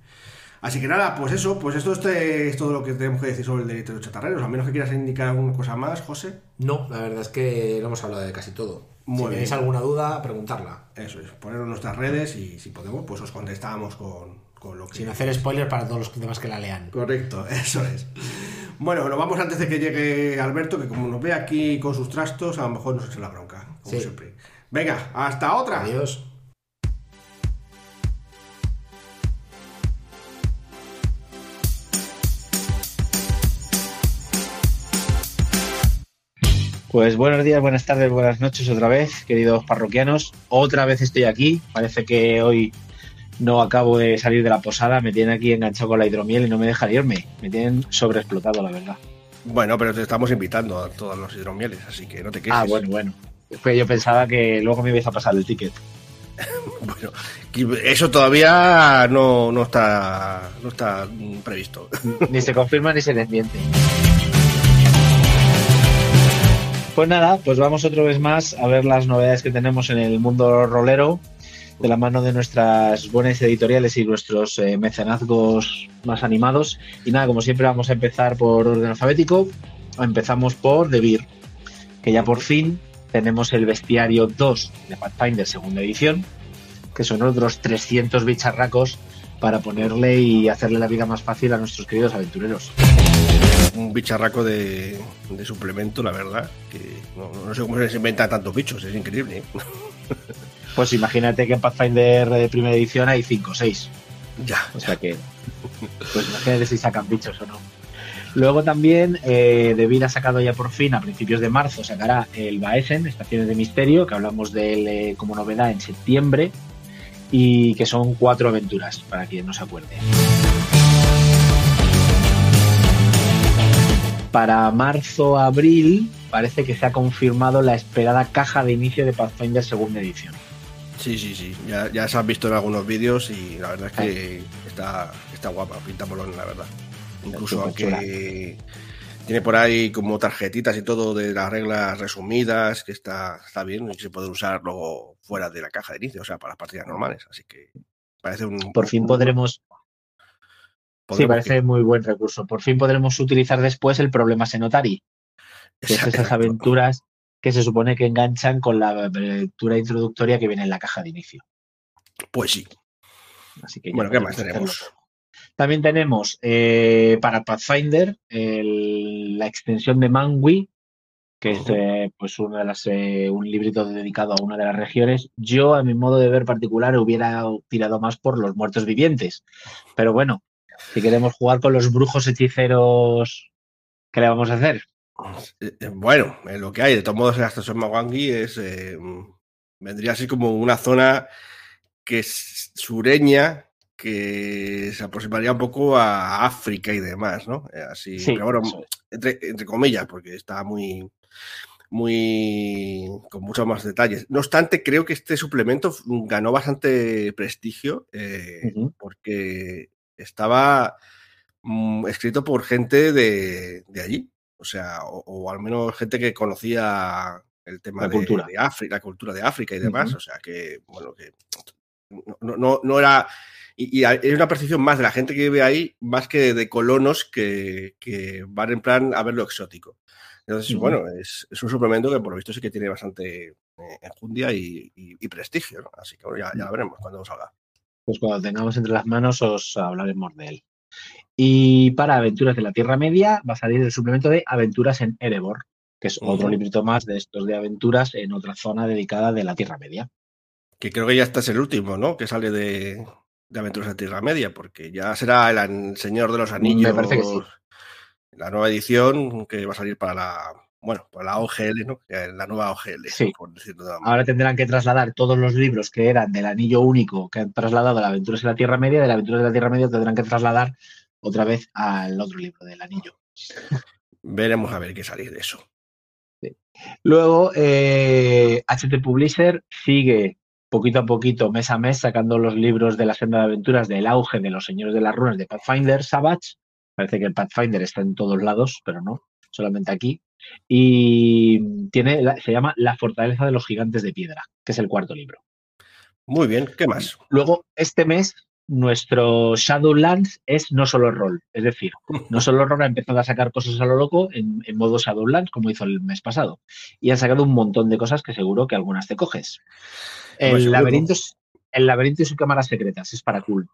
Así que nada, pues eso, pues esto este es todo lo que tenemos que decir sobre el delito de los chatarreros. A menos que quieras indicar alguna cosa más, José. No, la verdad es que lo hemos hablado de casi todo. Muy si bien. tenéis alguna duda, preguntarla. Eso es, ponerlo en nuestras redes y si podemos, pues os contestamos con, con lo que... Sin hacer spoilers para todos los demás que la lean. Correcto, [LAUGHS] eso es. Bueno, nos vamos antes de que llegue Alberto, que como nos ve aquí con sus trastos, a lo mejor nos echa la bronca, como Sí. siempre. Venga, hasta otra. Adiós. Pues buenos días, buenas tardes, buenas noches otra vez, queridos parroquianos. Otra vez estoy aquí. Parece que hoy no acabo de salir de la posada. Me tienen aquí enganchado con la hidromiel y no me dejan irme. Me tienen sobreexplotado, la verdad. Bueno, pero te estamos invitando a todos los hidromieles, así que no te quejes. Ah, bueno, bueno. Pues yo pensaba que luego me ibas a pasar el ticket. [LAUGHS] bueno, eso todavía no, no, está, no está previsto. Ni se confirma ni se desmiente. Pues nada, pues vamos otra vez más a ver las novedades que tenemos en el mundo rolero de la mano de nuestras buenas editoriales y nuestros eh, mecenazgos más animados. Y nada, como siempre vamos a empezar por orden alfabético. Empezamos por The Beer, que ya por fin tenemos el bestiario 2 de Pathfinder segunda edición, que son otros 300 bicharracos para ponerle y hacerle la vida más fácil a nuestros queridos aventureros un bicharraco de, suplemento, la verdad. Que no, sé cómo se inventa tantos bichos, es increíble. ¿eh? [LAUGHS] Pues imagínate que en Pathfinder de primera edición hay 5 o 6. Ya. O sea que. Pues imagínate si sacan bichos o no. Luego también, eh, ha sacado ya por fin, a principios de marzo, sacará el Baesen, Estaciones de Misterio, que hablamos de él eh, como novedad en septiembre, y que son cuatro aventuras, para quien no se acuerde. Para marzo-abril parece que se ha confirmado la esperada caja de inicio de Pathfinder segunda edición. Sí, sí, sí. Ya, se han visto en algunos vídeos y la verdad es que está, está guapa, pinta molón, la verdad. Incluso aunque tiene por ahí como tarjetitas y todo de las reglas resumidas, que está, está bien y se puede usar luego fuera de la caja de inicio, o sea, para las partidas normales. Así que parece un. Por fin podremos Sí, parece muy buen recurso. Por fin podremos utilizar después el problema Senotari, que es esas aventuras que se supone que enganchan con la aventura introductoria que viene en la caja de inicio. Pues sí. Así que bueno, ¿qué más tenemos? También tenemos eh, para Pathfinder la extensión de Mangui, que es eh, pues una de las, eh, un librito dedicado a una de las regiones. Yo, a mi modo de ver particular, hubiera tirado más por los muertos vivientes. Pero bueno, si queremos jugar con los brujos hechiceros, ¿qué le vamos a hacer? Eh, eh, bueno, lo que hay, de todos modos, la estación Mawangi es. Eh, vendría así como una zona que es sureña, que se aproximaría un poco a África y demás, ¿no? Así, pero bueno, entre, entre, comillas, porque está muy, muy, con muchos más detalles. No obstante, creo que este suplemento ganó bastante prestigio, porque estaba mm, escrito por gente de, allí, o sea, o, al menos gente que conocía el tema de, cultura. de África, la cultura de África y demás, o sea, que, bueno, que no, no, era... Y, es una percepción más de la gente que vive ahí, más que de colonos que, van en plan a ver lo exótico. Entonces, bueno, es, un suplemento que por lo visto sí que tiene bastante eh, enjundia y, prestigio, Así que ya, ya, veremos cuando salga pues cuando tengamos entre las manos os hablaremos de él. Y para Aventuras de la Tierra Media va a salir el suplemento de Aventuras en Erebor, que es otro librito más de estos de aventuras en otra zona dedicada de la Tierra Media. Que creo que ya este es el último, ¿no? Que sale de, Aventuras de la Tierra Media, porque ya será el Señor de los Anillos. Me parece que sí. La nueva edición que va a salir para la, bueno, pues la OGL, ¿no? La nueva OGL, sí. por decirlo de Ahora tendrán que trasladar todos los libros que eran del anillo único que han trasladado a la Aventuras de la Tierra Media, de la Aventuras de la Tierra Media tendrán que trasladar otra vez al otro libro del anillo. Veremos a ver qué sale de eso. Luego, HT eh, Publisher sigue poquito a poquito, mes a mes, sacando los libros de la senda de aventuras del auge de los señores de las runas de Pathfinder Savage. Parece que el Pathfinder está en todos lados, pero no, solamente aquí. Y tiene, se llama La fortaleza de los gigantes de piedra, que es el cuarto libro. Muy bien, ¿qué más? Luego, este mes, nuestro Shadowlands es no solo rol. Es decir, no [LAUGHS] solo rol ha empezado a sacar cosas a lo loco en, modo Shadowlands, como hizo el mes pasado. Y han sacado un montón de cosas que seguro que algunas te coges. El laberinto, el laberinto y sus cámaras secretas es para cult.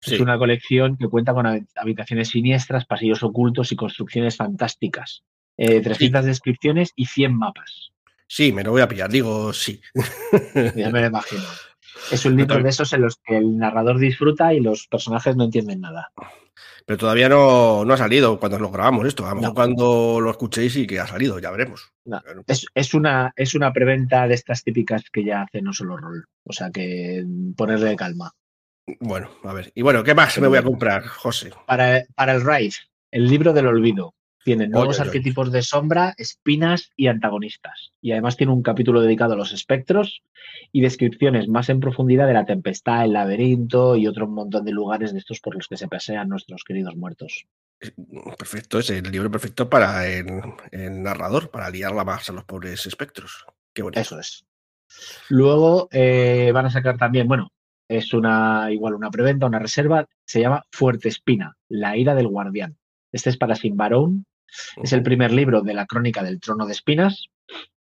Es una colección que cuenta con habitaciones siniestras, pasillos ocultos y construcciones fantásticas. 300 eh, descripciones y 100 mapas. Sí, me lo voy a pillar, digo sí. Ya me lo imagino. Es un [LAUGHS] libro de esos en los que el narrador disfruta y los personajes no entienden nada. Pero todavía no, no ha salido cuando lo grabamos esto. A lo mejor cuando lo escuchéis sí que ha salido, ya veremos. Es, es, una, es una preventa de estas típicas que ya hace no solo rol. O sea que ponerle calma. Bueno, a ver. Y bueno, ¿qué más me voy a comprar, José? Para, para el Rise, el libro del olvido. Tiene nuevos arquetipos de sombra, espinas y antagonistas. Y además tiene un capítulo dedicado a los espectros y descripciones más en profundidad de la tempestad, el laberinto y otro montón de lugares de estos por los que se pasean nuestros queridos muertos. Perfecto, es el libro perfecto para el, narrador, para liarla más a los pobres espectros. Qué bonito. Eso es. Luego eh, van a sacar también, bueno, es una igual una preventa, una reserva, se llama Fuerte Espina, la ira del guardián. Este es para Simbarón es el primer libro de la crónica del trono de espinas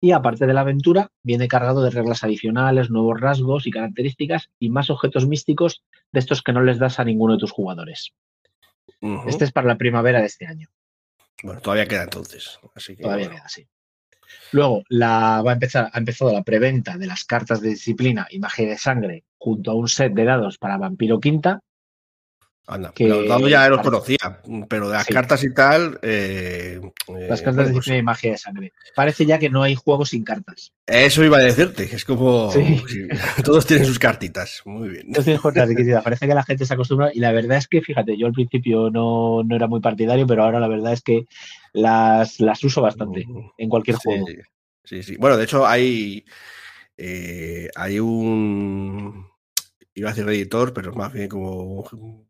y aparte de la aventura viene cargado de reglas adicionales, nuevos rasgos y características y más objetos místicos de estos que no les das a ninguno de tus jugadores. Este es para la primavera de este año. Bueno, todavía queda entonces. Así que, todavía queda, sí. Luego la, va a empezar, ha empezado la preventa de las cartas de disciplina y magia de sangre junto a un set de dados para Vampiro Quinta, Anda, que, los dados ya los conocía, pero de las cartas y tal. Eh, las cartas de pues de magia de sangre. Parece ya que no hay juegos sin cartas. Eso iba a decirte, es como. [LAUGHS] todos tienen sus cartitas. Muy bien. Parece que la gente se acostumbra. Y la verdad es que, fíjate, yo al principio no, era muy partidario, pero ahora la verdad es que las, las uso bastante en cualquier juego. Sí, sí. Bueno, de hecho, hay. Eh, hay un. Iba a decir editor, pero más bien como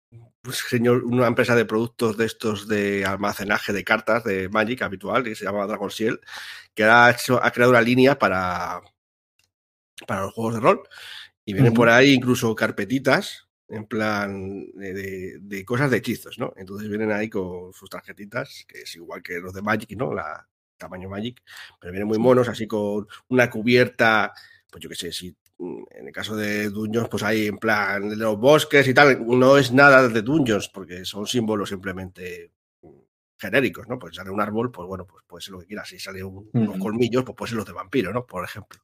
señor, una empresa de productos de estos de almacenaje de cartas de Magic habitual, que se llama Dragon Shield, que ha, hecho, ha creado una línea para, para los juegos de rol. Y vienen por ahí incluso carpetitas en plan de, cosas de hechizos, ¿no? Entonces vienen ahí con sus tarjetitas, que es igual que los de Magic, ¿no? La tamaño Magic, pero vienen muy monos, así con una cubierta, pues yo qué sé, si en el caso de Dungeons, pues hay en plan de los bosques y tal, no es nada de Dungeons, porque son símbolos simplemente genéricos, ¿no? Pues sale un árbol, pues bueno, pues puede ser lo que quieras. Si sale unos colmillos, pues puede ser los de vampiro, ¿no? Por ejemplo.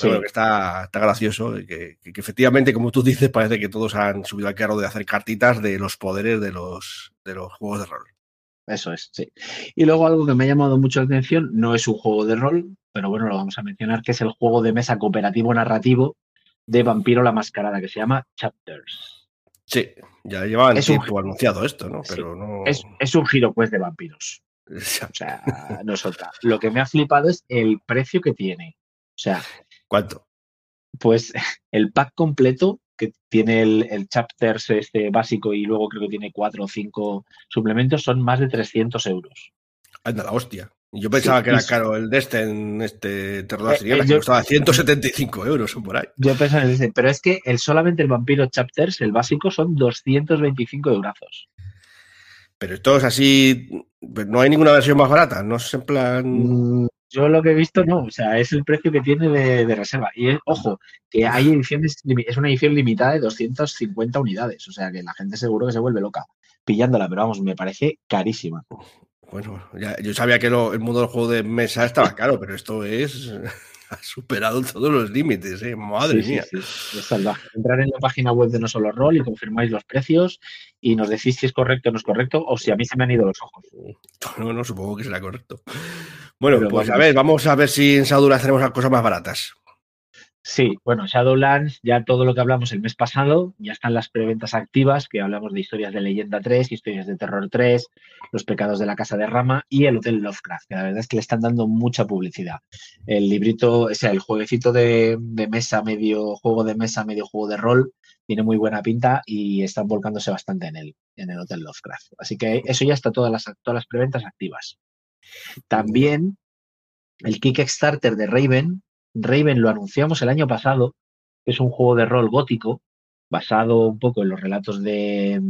Pero que está, está gracioso y que, efectivamente, como tú dices, parece que todos han subido al carro de hacer cartitas de los poderes de los, de los juegos de rol. Eso es, sí. Y luego algo que me ha llamado mucho la atención, no es un juego de rol, pero bueno, lo vamos a mencionar, que es el juego de mesa cooperativo narrativo de Vampiro la Mascarada, que se llama Chapters. Sí, ya llevaban tiempo anunciado esto, ¿no? Pero no... Es, un giro pues de vampiros. O sea, no es otra. Lo que me ha flipado es el precio que tiene. O sea. ¿Cuánto? Pues [LAUGHS] el pack completo que tiene el, el chapters este básico y luego creo que tiene cuatro o cinco suplementos, son más de 300 euros. Anda, la hostia. Yo pensaba que era caro el Destin, este Terror eh, eh, que costaba 175 euros o por ahí. Yo pensaba en ese, pero es que el, solamente el Vampiro Chapters, el básico, son 225 euros. Pero esto es así, pues no hay ninguna versión más barata, no es en plan... Mm, yo lo que he visto no, o sea, es el precio que tiene de, reserva. Y ojo, que hay ediciones, es una edición limitada de 250 unidades, o sea que la gente seguro que se vuelve loca pillándola, pero vamos, me parece carísima. Bueno, yo sabía que el mundo del juego de mesa estaba caro, pero esto es [LAUGHS] ha superado todos los límites, ¿eh? madre mía. Entrar en la página web de No Solo Roll y confirmáis los precios y nos decís si es correcto o no es correcto o si a mí se me han ido los ojos. [LAUGHS] No, no, supongo que será correcto. Bueno, pues a ver, vamos a ver si en Sadura tenemos cosas más baratas. Sí, bueno, Shadowlands, ya todo lo que hablamos el mes pasado, ya están las preventas activas, que hablamos de historias de Leyenda 3, historias de Terror 3, Los pecados de la Casa de Rama y el Hotel Lovecraft, que la verdad es que le están dando mucha publicidad. El librito, o sea, el jueguecito de, mesa, medio juego de mesa, medio juego de rol, tiene muy buena pinta y están volcándose bastante en él, en el Hotel Lovecraft. Así que eso ya está todas las, todas las preventas activas. También el Kickstarter de Raven, Raven lo anunciamos el año pasado, es un juego de rol gótico, basado un poco en los relatos de.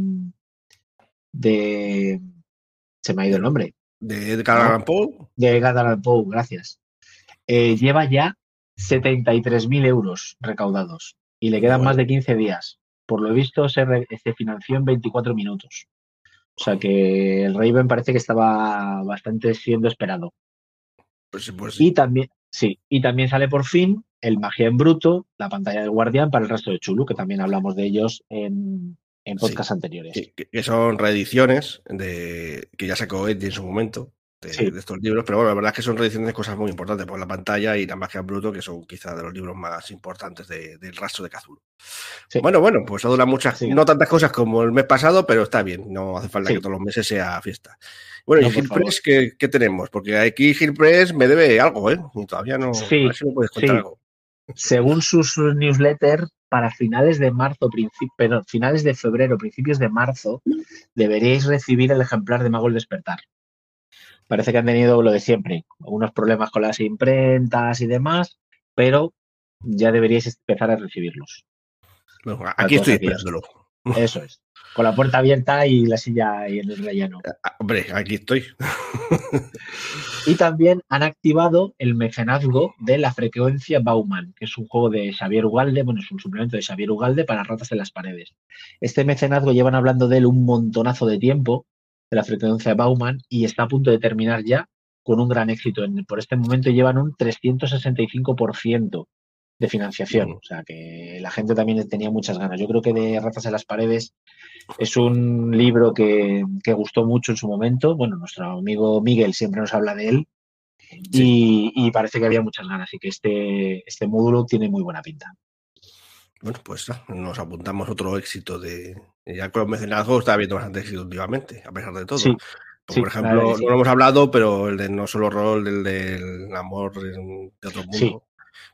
de. Se me ha ido el nombre. ¿De Edgar Allan Poe? De Edgar Allan Poe, gracias. Eh, lleva ya 73.000 euros recaudados y le quedan más de 15 días. Por lo visto, se, se, financió en 24 minutos. O sea que el Raven parece que estaba bastante siendo esperado. Pues, pues y también, Sí, y también sale por fin el Magia en Bruto, la pantalla del Guardián para el resto de Chulu, que también hablamos de ellos en, en podcast anteriores. Que, son reediciones de que ya sacó Eddie en su momento. De, estos libros, pero bueno, la verdad es que son reediciones de cosas muy importantes, por la pantalla y la magia bruto, que son quizá de los libros más importantes del rastro de Cthulhu. Bueno, bueno, pues ha durado muchas, no tantas cosas como el mes pasado, pero está bien, no hace falta que todos los meses sea fiesta. Bueno, y Gilpress, ¿qué, ¿qué, tenemos? Porque aquí Gilpress me debe algo, ¿eh? Y todavía no, sí, me puedes contar algo. Según sus newsletters, para finales de marzo, perdón, finales de febrero, principios de marzo, deberíais recibir el ejemplar de Mago el Despertar. Parece que han tenido lo de siempre, algunos problemas con las imprentas y demás, pero ya deberíais empezar a recibirlos. aquí estoy esperándolo. Eso es. Con la puerta abierta y la silla ahí en el relleno. Ah, hombre, aquí estoy. y [LAUGHS] también han activado el mecenazgo de la frecuencia Bauman, que es un juego de Xavier Ugalde, bueno, es un suplemento de Xavier Ugalde para ratas en las paredes. Este mecenazgo llevan hablando de él un montonazo de tiempo, de la frecuencia Bauman, y está a punto de terminar ya con un gran éxito. Por este momento llevan un 365% de financiación. O sea que la gente también tenía muchas ganas. Yo creo que de Ratas en las Paredes es un libro que, gustó mucho en su momento. Bueno, nuestro amigo Miguel siempre nos habla de él. Y, parece que había muchas ganas y que este, este módulo tiene muy buena pinta. Bueno, pues nos apuntamos otro éxito de. Ya con los mecenazgos está habiendo bastante éxito últimamente, a pesar de todo. por ejemplo, no lo hemos hablado, pero el de no solo rol, el del amor de otro mundo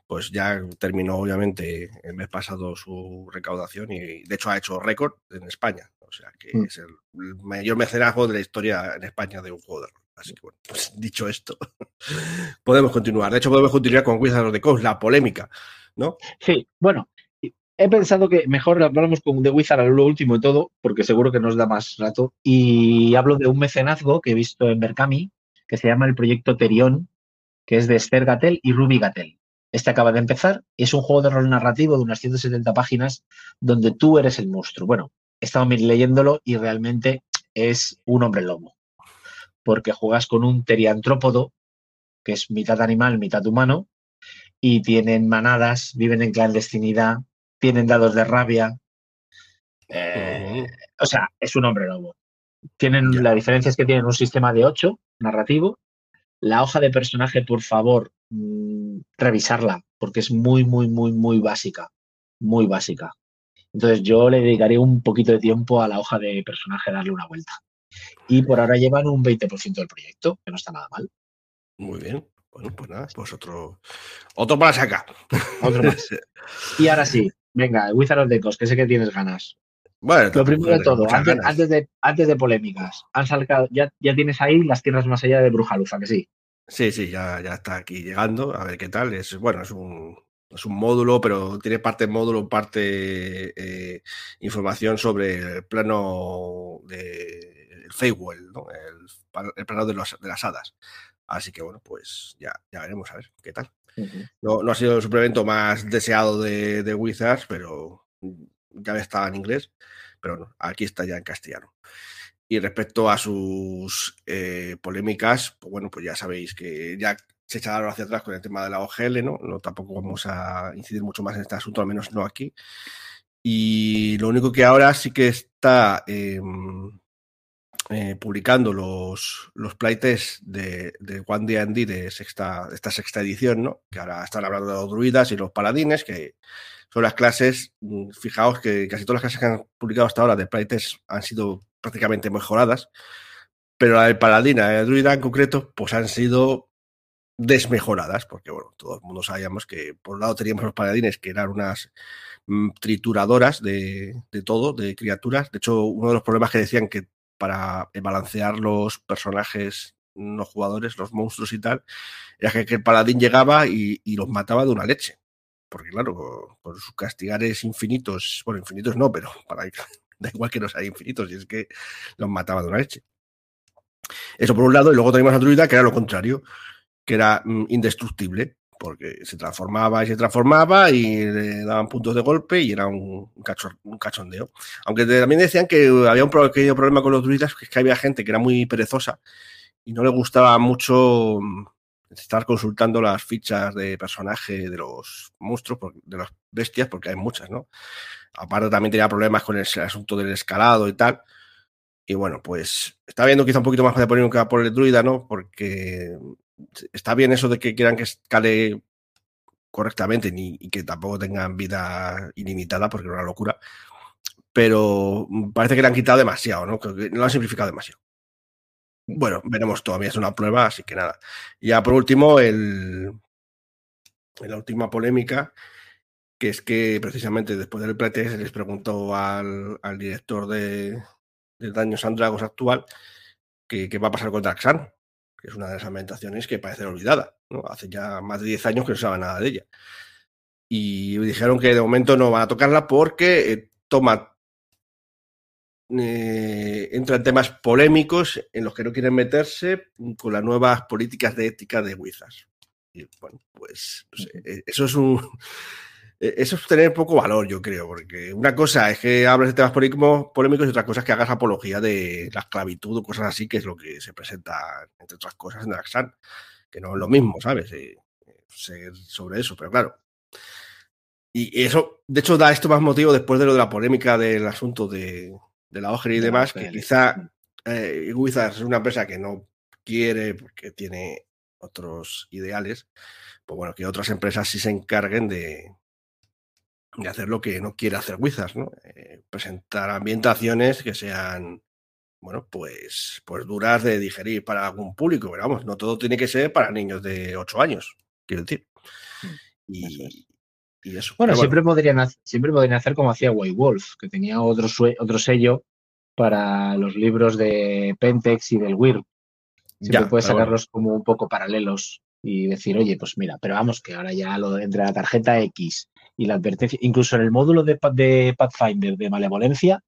pues ya terminó obviamente el mes pasado su recaudación y de hecho ha hecho récord en España. O sea que mm. es el, mayor mecenazgo de la historia en España de un juego de rol. Así que bueno, pues [LAUGHS] dicho esto, podemos continuar. De hecho, podemos continuar con Wizards of the Coast, la polémica, ¿no? Sí, bueno, he pensado que mejor hablamos con The Wizard a lo último y todo, porque seguro que nos da más rato. Y hablo de un mecenazgo que he visto en Berkami, que se llama el proyecto Terion, que es de Esther Gatel y Ruby Gatel. Este acaba de empezar es un juego de rol narrativo de unas 170 páginas donde tú eres el monstruo. Bueno, he estado leyéndolo y realmente es un hombre lobo. Porque juegas con un teriantrópodo, que es mitad animal, mitad humano, y tienen manadas, viven en clandestinidad, tienen dados de rabia. Eh, o sea, es un hombre lobo. Tienen, La diferencia es que tienen un sistema de 8 narrativo. La hoja de personaje, por favor, Mm, revisarla, porque es muy, muy, muy, muy básica, muy básica. Entonces yo le dedicaré un poquito de tiempo a la hoja de personaje, darle una vuelta. Y por ahora llevan un 20% del proyecto, que no está nada mal. Muy bien. Bueno, pues nada, pues otro, otro para sacar. Otro más. [LAUGHS] y ahora sí, venga, Wizard of the Coast, que sé que tienes ganas. Bueno, lo primero de todo, antes, de, antes de polémicas, han salcado, ya, ya tienes ahí las tierras más allá de Brujaluza, que sí. Sí, sí, ya, ya está aquí llegando. A ver qué tal. Es bueno, es un, es un módulo, pero tiene parte módulo, parte eh, información sobre el plano de el Feywild, ¿no? el, plano de, los, de, las hadas. Así que bueno, pues ya, ya veremos a ver qué tal. no, no, ha sido el suplemento más deseado de, de Wizards, pero ya está en inglés. Pero no, aquí está ya en castellano. Y respecto a sus eh, polémicas, pues bueno, pues ya sabéis que ya se echaron hacia atrás con el tema de la OGL, ¿no? ¿no? Tampoco vamos a incidir mucho más en este asunto, al menos no aquí. Y lo único que ahora sí que está em, eh, publicando los, los playtests de, de One de, sexta, de esta sexta edición, ¿no? Que ahora están hablando de los druidas y los paladines, que son las clases, mm, fijaos que casi todas las clases que han publicado hasta ahora de playtest han sido prácticamente mejoradas, pero la de Paladina y la Druida en concreto, pues han sido desmejoradas, porque bueno, todo el mundo sabíamos que por un lado teníamos los paladines que eran unas mm, trituradoras de, de, todo, de criaturas. De hecho, uno de los problemas que decían que para balancear los personajes no jugadores, los monstruos y tal, era que, el paladín llegaba y, los mataba de una leche. Porque claro, por sus castigares infinitos, bueno, infinitos no, pero [LAUGHS] Da igual que no sea infinitos, y es que los mataba de una leche. Eso por un lado, y luego teníamos a Druida, que era lo contrario, que era mm, indestructible, porque se transformaba y se transformaba y le daban puntos de golpe y era un, un cachondeo. Aunque también decían que había un pequeño problema con los druidas, que es que había gente que era muy perezosa y no le gustaba mucho mm, estar consultando las fichas de personaje de los monstruos, de las bestias, porque hay muchas, ¿no? Aparte también tenía problemas con el asunto del escalado y tal. Y bueno, pues está viendo quizá un poquito más de polémica por el druida, ¿no? Porque está bien eso de que quieran que escale correctamente y que tampoco tengan vida ilimitada, porque es una locura. Pero parece que le han quitado demasiado, ¿no? Que lo han simplificado demasiado. Bueno, veremos, todavía es una prueba, así que nada. Ya por último, el, la última polémica, que es que precisamente después del pretest se les preguntó al, al director de, de Daños and Dragons actual que qué va a pasar con Daxan, que es una de las ambientaciones que parece olvidada. ¿no? Hace ya más de 10 años que no se sabe nada de ella. Y dijeron que de momento no van a tocarla porque eh, toma eh, entra en temas polémicos en los que no quieren meterse con las nuevas políticas de ética de Wizards. Y bueno, pues eh, eso es un. Eh, eso es tener poco valor, yo creo, porque una cosa es que hables de temas polémicos y otra cosa es que hagas apología de la esclavitud o cosas así, que es lo que se presenta, entre otras cosas, en Daxan, que no es lo mismo, ¿sabes? ser sobre eso, pero claro. Y eso, de hecho, da esto más motivo después de lo de la polémica del asunto de, de la OGRI y demás, que quizá eh, Wizards es una empresa que no quiere porque tiene otros ideales, pues bueno, que otras empresas sí se encarguen de, de hacer lo que no quiere hacer Wizards, ¿no? Eh, presentar ambientaciones que sean, bueno, pues, pues duras de digerir para algún público, pero vamos, no todo tiene que ser para niños de 8 años, quiero decir. Mm, y, bueno, siempre, Podrían, siempre podrían hacer como hacía White Wolf, que tenía otro, otro sello para los libros de Pentex y del WIR. Siempre puedes sacarlos como un poco paralelos y decir, oye, pues mira, pero vamos, que ahora ya lo entre la tarjeta X y la advertencia, incluso en el módulo de, de Pathfinder de malevolencia,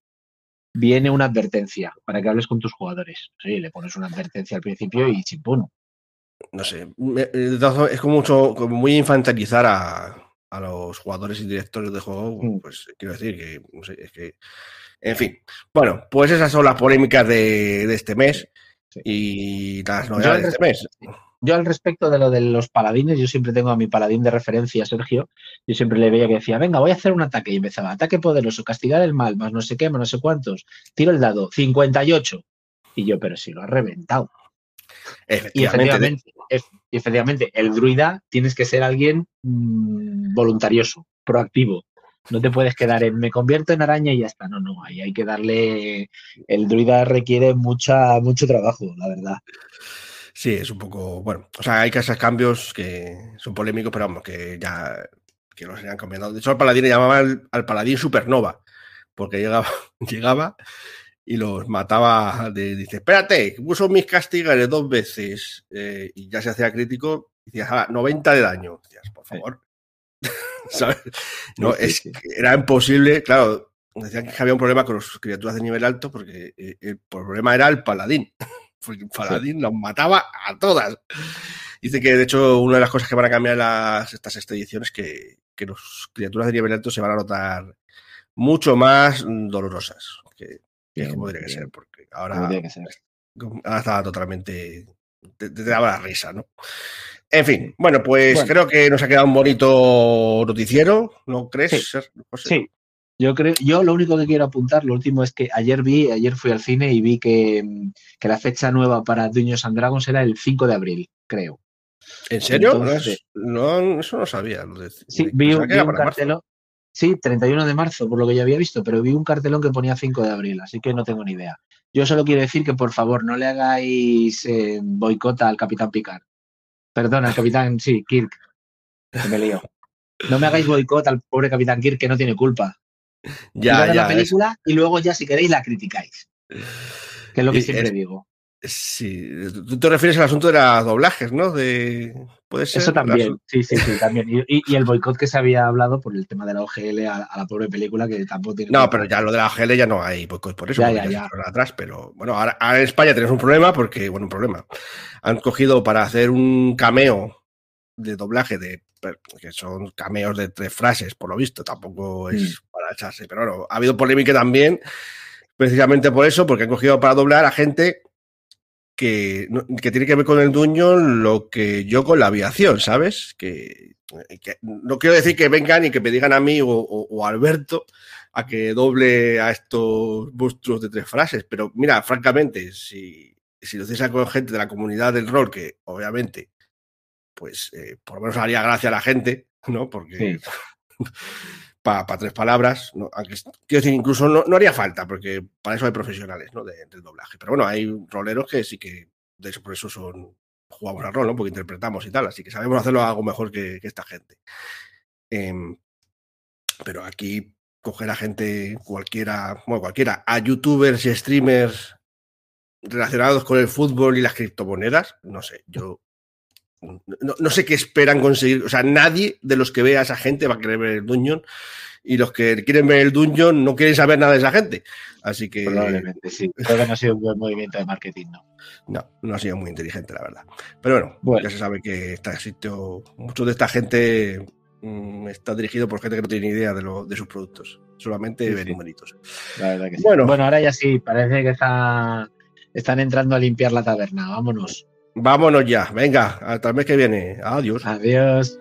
viene una advertencia para que hables con tus jugadores. Sí, le pones una advertencia al principio y chimpuno. No sé, es como mucho, como muy infantilizar a, a los jugadores y directores de juego, mm. pues quiero decir que, no sé, es que, en fin. Bueno, pues esas son las polémicas de, este mes y las novedades de este mes. Yo al respecto de lo de los paladines, yo siempre tengo a mi paladín de referencia, Sergio, yo siempre le veía que decía, venga, voy a hacer un ataque y empezaba, ataque poderoso, castigar el mal, más no sé qué, más no sé cuántos, tiro el dado, 58. Y yo, pero si lo has reventado. Efectivamente. Y efectivamente, el druida tienes que ser alguien mm, voluntarioso, proactivo. No te puedes quedar en me convierto en araña y ya está. No, no, ahí hay que darle. El druida requiere mucha, mucho trabajo, la verdad. Sí, es un poco. Bueno, o sea, hay que hacer cambios que son polémicos, pero vamos, que ya que los hayan cambiado. De hecho, al paladín le llamaban al, paladín supernova, porque llegaba, [LAUGHS] llegaba y los mataba. De, dice, espérate, puso mis castigares dos veces eh, y ya se hacía crítico. Decías, 90 de daño. Decías, por favor. [LAUGHS] ¿Sabes? No, es era imposible, claro. Decían que había un problema con las criaturas de nivel alto porque eh, el problema era el paladín. Paladín los mataba a todas. Dice que de hecho una de las cosas que van a cambiar las, estas expediciones es que, que las criaturas de nivel alto se van a notar mucho más dolorosas. Que es como que ser, porque ahora, está totalmente. Te, daba la risa, ¿no? En fin, bueno, pues creo que nos ha quedado un bonito noticiero, ¿no crees? Sí. Yo creo, yo lo único que quiero apuntar, lo último es que ayer vi, ayer fui al cine y vi que, que la fecha nueva para Dueños and Dragons era el 5 de abril, creo. ¿En serio? no, eso no sabía. sí, vi, un cartelón. Sí, 31 de marzo, por lo que ya había visto, pero vi un cartelón que ponía 5 de abril, así que no tengo ni idea. Yo solo quiero decir que por favor no le hagáis eh, boicota al Capitán Picard. Perdón, al Capitán, sí, Kirk. Que me lío. No me hagáis boicot al pobre Capitán Kirk que no tiene culpa. Ya, ya. la película y luego ya si queréis la criticáis. Que es lo que siempre digo. Sí, tú te refieres al asunto de los doblajes, ¿no? De, ¿Puede ser? Eso también, sí, sí, sí, también. Y, el boicot que se había hablado por el tema de la OGL a, la pobre película que tampoco tiene... No, pero ya lo de la OGL ya no hay boicot por eso, ya, ya, ya. atrás, pero bueno, ahora, en España tenemos un problema porque, bueno, un problema. Han cogido para hacer un cameo de doblaje de que son cameos de tres frases, por lo visto, tampoco es mm. para echarse, pero bueno, ha habido polémica también precisamente por eso, porque han cogido para doblar a gente que, que tiene que ver con el Dungeon lo que yo con la aviación, ¿sabes? Que, que no quiero decir que vengan y que me digan a mí o, o, o a Alberto a que doble a estos monstruos de tres frases, pero mira, francamente, si, si lo hiciese con gente de la comunidad del rol, que obviamente, pues eh, por lo menos haría gracia a la gente, ¿no? Porque [LAUGHS] Sí. para tres palabras, ¿no? Aunque, quiero decir, incluso no, no haría falta, porque para eso hay profesionales, ¿no? De- del doblaje. Pero bueno, hay roleros que sí que, de eso, por eso son, jugamos al rol, ¿no? Porque interpretamos y tal, así que sabemos hacerlo algo mejor que, que esta gente. Em, pero aquí coger a gente cualquiera, bueno, cualquiera, a youtubers y streamers relacionados con el fútbol y las criptomonedas, no sé, yo no, no sé qué esperan conseguir, o sea, nadie de los que vea a esa gente va a querer ver el Dungeon y los que quieren ver el Dungeon no quieren saber nada de esa gente, así que Probablemente, sí. Creo que no ha sido un buen movimiento de marketing, ¿no? no, no ha sido muy inteligente, la verdad. Pero bueno, Bueno. ya se sabe que está sitio, mucho de esta gente mm, está dirigido por gente que no tiene ni idea de, lo, de sus productos, solamente Sí, ve sí. numeritos. La verdad que sí. Bueno. Bueno, ahora ya sí, parece que está- están entrando a limpiar la taberna. Vámonos. Vámonos ya, venga, hasta el mes que viene. Adiós. Adiós.